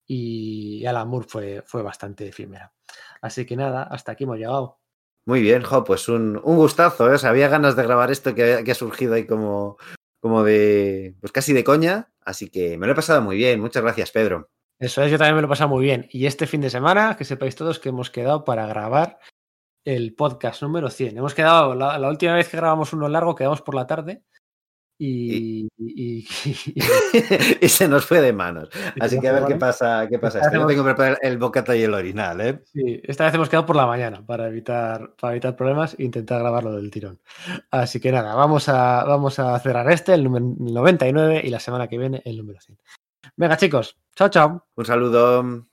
y Alan Moore fue, fue bastante efímera. Así que nada, hasta aquí hemos llegado. Muy bien, jo, pues un, un gustazo, ¿eh? O sea, había ganas de grabar esto que, que ha surgido ahí como, como de, pues casi de coña, así que me lo he pasado muy bien. Muchas gracias, Pedro. Eso es, yo también me lo he pasado muy bien. Y este fin de semana, que sepáis todos que hemos quedado para grabar el podcast número 100. Hemos quedado, la, la última vez que grabamos uno largo, quedamos por la tarde. Y, y- y- y (laughs) se nos fue de manos. Así que a ver qué pasa, qué pasa. Es que no tengo preparado el bocata y el orinal, ¿eh? Sí, esta vez hemos quedado por la mañana para evitar, para evitar problemas e intentar grabarlo del tirón. Así que nada, vamos a, vamos a cerrar este, el número 99, y la semana que viene el número 100. Venga, chicos, chao, chao. Un saludo.